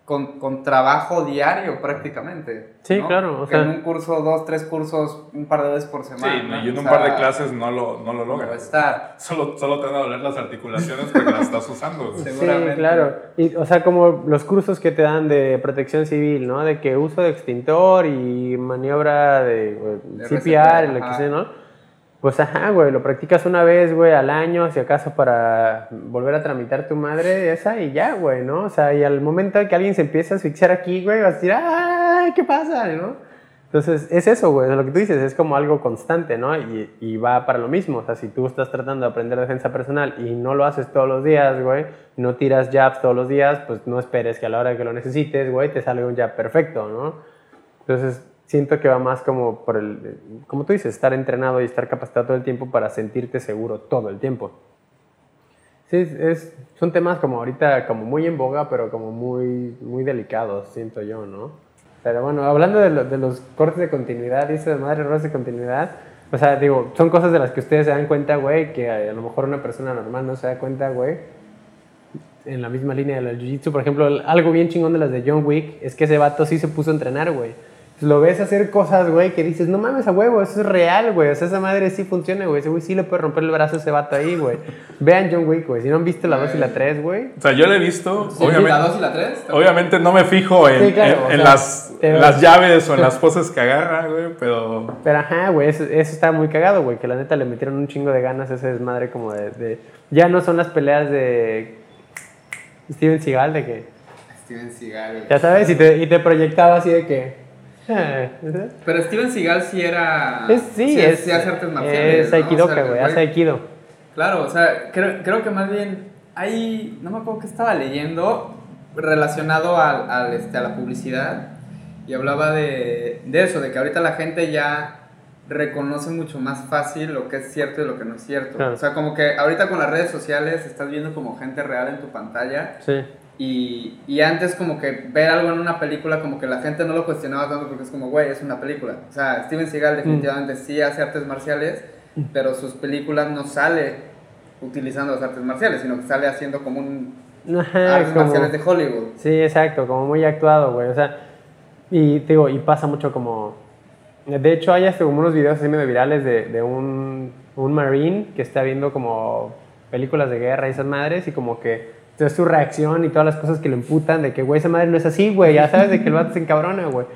con, con trabajo diario prácticamente. Sí, ¿no? claro, o Que sea- en un curso, dos, tres cursos, un par de veces por Sí, semana. y en o un sea, par de clases no lo, no lo no logras. estar. Solo, solo te van a doler las articulaciones porque las estás usando. *laughs* Sí. Claro. Y, o sea, como los cursos que te dan de protección civil, ¿no? De que uso de extintor y maniobra de, De CPR, lo que sea, ¿no? Pues ajá, güey, lo practicas una vez, güey, al año, si acaso para volver a tramitar tu madre esa y ya, güey, ¿no? O sea, y al momento que alguien se empieza a asfixiar aquí, güey, vas a decir, ¡ay, qué pasa! ¿no? Entonces, es eso, güey, lo que tú dices, es como algo constante, ¿no? Y, y va para lo mismo, o sea, si tú estás tratando de aprender defensa personal y no lo haces todos los días, güey, no tiras jabs todos los días, pues no esperes que a la hora que lo necesites, güey, te salga un jab perfecto, ¿no? Entonces, siento que va más como por el, como tú dices, estar entrenado y estar capacitado todo el tiempo para sentirte seguro todo el tiempo. Sí, es, son temas como ahorita como muy en boga, pero como muy, muy delicados, siento yo, ¿no? Pero bueno, hablando de, lo- de los cortes de continuidad y de madre errores de continuidad, o sea, digo, son cosas de las que ustedes se dan cuenta, güey, que a, a lo mejor una persona normal no se da cuenta, güey. En la misma línea del jiu-jitsu, por ejemplo, algo bien chingón de las de John Wick es que ese vato sí se puso a entrenar, güey. Lo ves hacer cosas, güey, que dices, no mames a huevo, eso es real, güey. O sea, esa madre sí funciona, güey. Ese güey sí le puede romper el brazo a ese vato ahí, güey. *laughs* Vean John Wick, güey. Si no han visto la 2 y la 3, güey. O sea, yo lo he visto, Sí, obviamente. la 2 y la 3. Obviamente no me fijo en, Sí, claro, en- o en sea, las, en las llaves o en las *laughs* poses que agarra, güey, pero... Pero ajá, güey, eso, eso está muy cagado, güey. Que la neta le metieron un chingo de ganas a ese desmadre como de, de- Ya no son las peleas de Steven Seagal, de que... Steven Seagal. Ya sabes, y te, y te proyectaba así de que... Pero Steven Seagal sí era. Es, sí, es, sí hace artes marciales. es ¿no? O aikidoka, sea, güey, hace aikido. Claro, o sea, creo, creo que más bien hay, no me acuerdo que estaba leyendo relacionado al, al, este, a la publicidad y hablaba de, de eso, de que ahorita la gente ya reconoce mucho más fácil lo que es cierto y lo que no es cierto. Claro. O sea, como que ahorita con las redes sociales estás viendo como gente real en tu pantalla Sí. Y, y antes como que ver algo en una película como que la gente no lo cuestionaba tanto porque es como, güey, es una película. O sea, Steven Seagal definitivamente sí hace artes marciales, pero sus películas no sale utilizando las artes marciales, sino que sale haciendo como un Ajá, artes como- marciales de Hollywood. Sí, exacto, como muy actuado, güey. O sea, y digo, y pasa mucho como. De hecho, hay hasta como unos videos así medio virales de, de un, un marine que está viendo como películas de guerra y esas madres y como que es su reacción y todas las cosas que le emputan de que, güey, esa madre no es así, güey, ya sabes de que el vato se encabrona, güey.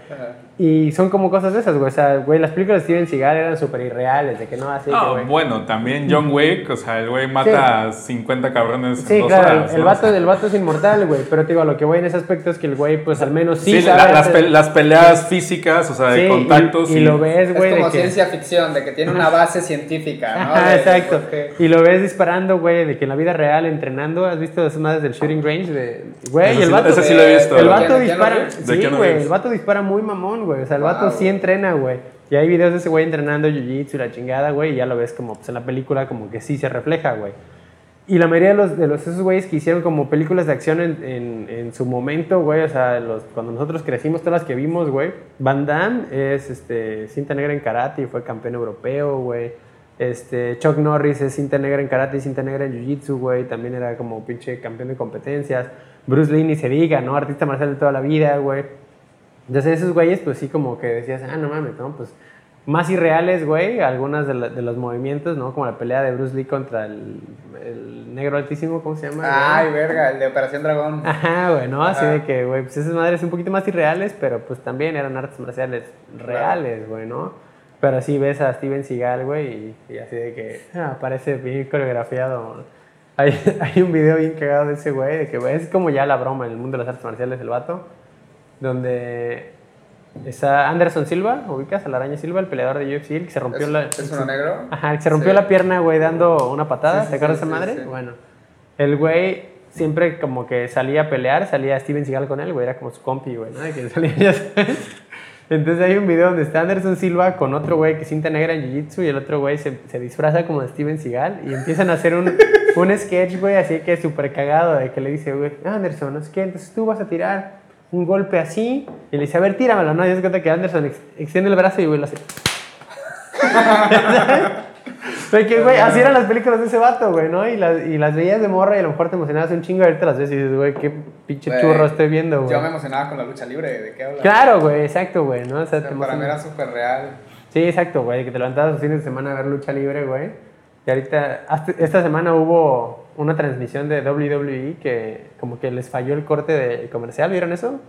Y son como cosas de esas, güey. O sea, güey, las películas de Steven Seagal eran súper irreales, de que no, así güey. bueno, también John Wick, o sea, el güey mata a 50 cabrones en Sí, dos claro, horas, el, ¿no? vato, el vato es inmortal, güey. Pero te digo, a lo que voy en ese aspecto es que el güey, pues al menos sí, Sí, sabe la- las, pe- las peleas físicas, o sea, de Sí, y- contactos. y, lo ves, güey, es de como que... ciencia ficción, de que tiene una base científica, ¿no? Ajá, De- exacto. porque- Y lo ves disparando, güey, de que en la vida real, entrenando, ¿has visto esas madres del shooting range? De, güey, Ese y el sí- vato... ese sí lo he visto. El ¿De vato dispara... ¿De Sí, güey, el vato dispara muy mamón, güey. O sea, el vato Wow. sí entrena, güey. Y hay videos de ese güey entrenando jiu-jitsu y la chingada, güey, y ya lo ves como, pues en la película como que sí se refleja, güey. Y la mayoría de los, de los esos güeyes que hicieron como películas de acción en, en, en su momento, güey, o sea, los, cuando nosotros crecimos, todas las que vimos, güey, Van Damme es este, cinta negra en karate y fue campeón europeo, güey. Este, Chuck Norris es cinta negra en karate y cinta negra en jiu-jitsu, güey, también era como pinche campeón de competencias. Bruce Lee ni se diga, ¿no? Artista marcial de toda la vida, güey. Entonces esos güeyes, pues sí, como que decías, ah, no mames, ¿no? Pues más irreales, güey, algunas de, la- de los movimientos, ¿no? Como la pelea de Bruce Lee contra el, el negro altísimo, ¿cómo se llama? Ay, güey? verga, el de Operación Dragón. *laughs* Ajá, güey, ¿no? Así Ajá. de que, güey, pues esas madres un poquito más irreales, pero pues también eran artes marciales reales, güey, ¿no? Pero sí ves a Steven Seagal, güey, y, y así de que ah, parece bien coreografiado. Hay, *laughs* hay un video bien cagado de ese güey, de que güey, es como ya la broma en el mundo de las artes marciales, el vato, donde está Anderson Silva, ubicas a la araña Silva, el peleador de UFC, el que se rompió ¿Es, la... ¿Es uno negro? Ajá, el que se rompió Sí. la pierna, güey, dando una patada. Sí, sí, ¿Te acuerdas de esa madre? sí. Bueno, el güey siempre como que salía a pelear, salía Steven Seagal con él, güey, era como su compi, güey, ¿no? Que salía, *laughs* ya sabes. Entonces hay un video donde está Anderson Silva con otro güey que cinta negra en Jiu-Jitsu y el otro güey se, se disfraza como de Steven Seagal y empiezan a hacer un, un sketch, güey, así que súper cagado, de que le dice, güey, Anderson, no sé qué, entonces tú vas a tirar un golpe así y le dice, a ver, tíramelo, ¿no? Y cuenta que Anderson ex- extiende el brazo y güey lo hace. Porque, güey, así eran las películas de ese vato, güey, ¿no? Y las, y las veías de morra y a lo mejor te emocionabas un chingo ahorita las ves y dices, güey, qué pinche churro estoy viendo, güey. Yo me emocionaba con la lucha libre, ¿de qué hablas? Claro, güey, exacto, güey, ¿no? O sea, O sea, te para mí era súper real. Sí, exacto, güey, que te levantabas los fines de semana a ver lucha libre, güey. Y ahorita, hasta- esta semana hubo una transmisión de WWE que como que les falló el corte de comercial, ¿vieron eso?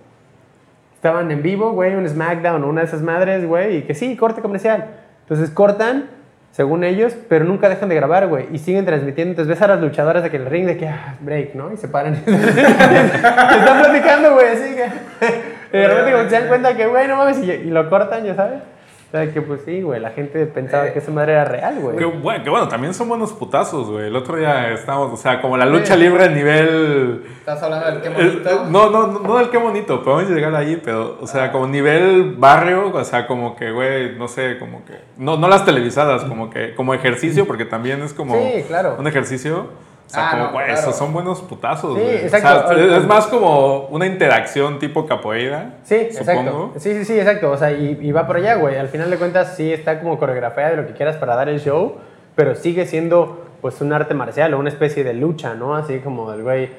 Estaban en vivo, güey, un SmackDown una de esas madres, güey, y que sí, corte comercial. Entonces cortan, según ellos, pero nunca dejan de grabar, güey, y siguen transmitiendo. Entonces ves a las luchadoras de que el ring de que, ah, break, ¿no? Y se paran. *laughs* Están platicando, güey, así que... *laughs* Y de repente se dan cuenta que, güey, no mames, y lo cortan, ya sabes. O sea, que pues sí, güey, la gente pensaba que esa madre era real, güey. Que bueno, que bueno, también son buenos putazos, güey. El otro día estábamos, o sea, como la lucha libre a nivel. ¿Estás hablando del qué el- bonito? no, no, no, no del qué bonito, podemos llegar ahí, pero, o sea, como nivel barrio, o sea, como que, güey, no sé, como que. No, no las televisadas, como que, como ejercicio, porque también es como. Sí, claro. Un ejercicio. O sea, Ah, como, no, claro. esos son buenos putazos, Sí. O exacto. sea, es- más como una interacción tipo capoeira. Sí, exacto. supongo. Sí, sí, sí, exacto. O sea, y, y va por allá, güey. Al final de cuentas, sí está como coreografía de lo que quieras para dar el show, pero sigue siendo, pues, un arte marcial o una especie de lucha, ¿no? Así como el güey,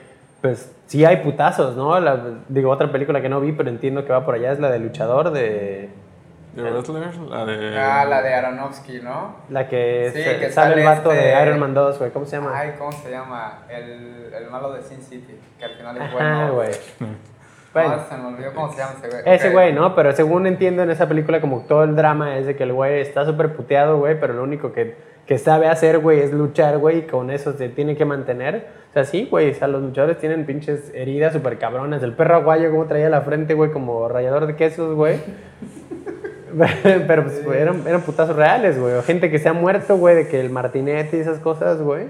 pues, sí hay putazos, ¿no? La- digo, otra película que no vi, pero entiendo que va por allá es la de Luchador, de La de. Ah, la de Aronofsky, ¿no? la que, Sí, se- que sale el vato de este- Iron Man 2, güey. ¿Cómo se llama? Ay, ¿cómo se llama? El, el malo de Sin City, que al final es Ajá, bueno. güey. Bueno. No, se me olvidó cómo se llama ese güey. Ese güey, ¿no? Pero según entiendo en esa película, como todo el drama es de que el güey está súper puteado, güey, pero lo único que, que sabe hacer, güey, es luchar, güey, y con eso se tiene que mantener. O sea, sí, güey, o sea, los luchadores tienen pinches heridas súper cabronas. El perro aguayo, como traía la frente, güey, como rallador de quesos, güey. *laughs* pero pues, güey, eran, eran putazos reales, güey. O gente que se ha muerto, güey, de que el martinete y esas cosas, güey,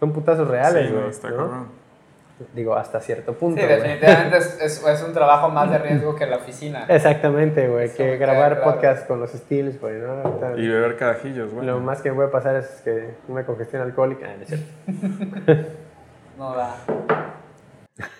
son putazos reales, Sí, güey. está ¿no? cabrón. Digo, hasta cierto punto, Sí, definitivamente es, es, es un trabajo más de riesgo *laughs* que la oficina. Exactamente, güey, Eso que grabar claro. podcast con los Steels, güey, ¿no? Y beber carajillos, güey. Lo más que me puede pasar es que una congestión alcohólica. Ah, no es cierto. *laughs* No da.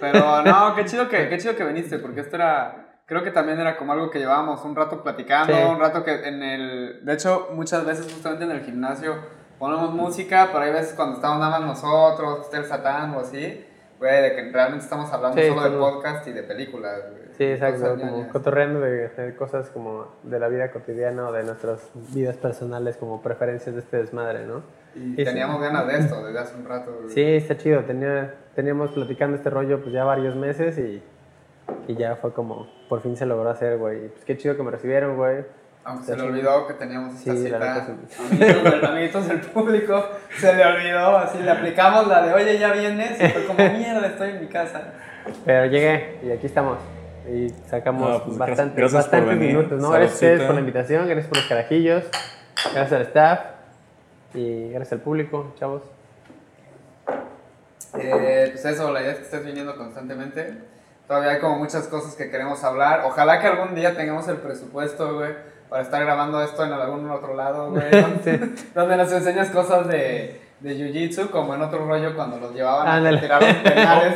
Pero no, qué chido que, qué chido que viniste, porque esto era, creo que también era como algo que llevábamos un rato platicando, Sí. un rato que en el, de hecho muchas veces justamente en el gimnasio ponemos música, pero hay veces cuando estamos nada más nosotros, está el satán o así, güey, de que realmente estamos hablando Sí, solo de podcast y de películas. Sí, exacto, como cotorreando de, de cosas como de la vida cotidiana o de nuestras vidas personales como preferencias de este desmadre, ¿no? Y teníamos ganas de esto desde hace un rato. Sí, está chido, tenía, teníamos platicando este rollo pues ya varios meses y, y ya fue como, por fin se logró hacer, güey. Pues qué chido que me recibieron, güey. Aunque se le olvidó que teníamos esta Sí, la cita. Amiguitos, del, amiguitos del público, se le olvidó. Así le aplicamos la de, oye, ya vienes. Y fue como, mierda, estoy en mi casa. Pero llegué y aquí estamos. Y sacamos No, pues, gracias- bastante- gracias por bastantes venir. minutos, ¿no? Gracias por la invitación, gracias por los carajillos, gracias al staff y gracias al público, chavos. Eh, pues eso, la idea es que estés viniendo constantemente. Todavía hay como muchas cosas que queremos hablar. Ojalá que algún día tengamos el presupuesto, güey, para estar grabando esto en algún otro lado, güey. *laughs* Donde, donde nos enseñas cosas de, de jiu-jitsu, como en otro rollo cuando los llevaban Ándale. a tirar los penales.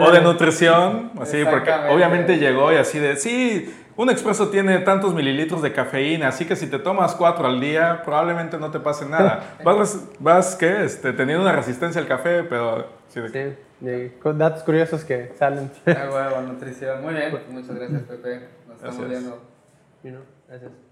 *laughs* O de nutrición, así, porque obviamente llegó y así de, sí, un expreso tiene tantos mililitros de cafeína, así que si te tomas cuatro al día, probablemente no te pase nada. *laughs* Vas, vas ¿qué? Este, teniendo una resistencia al café, pero... sí, de- Sí, y con datos curiosos que salen. Ah, huevo, nutrición. Muy bien, pues muchas gracias, Pepe. Nos estamos Gracias. viendo. You know, gracias.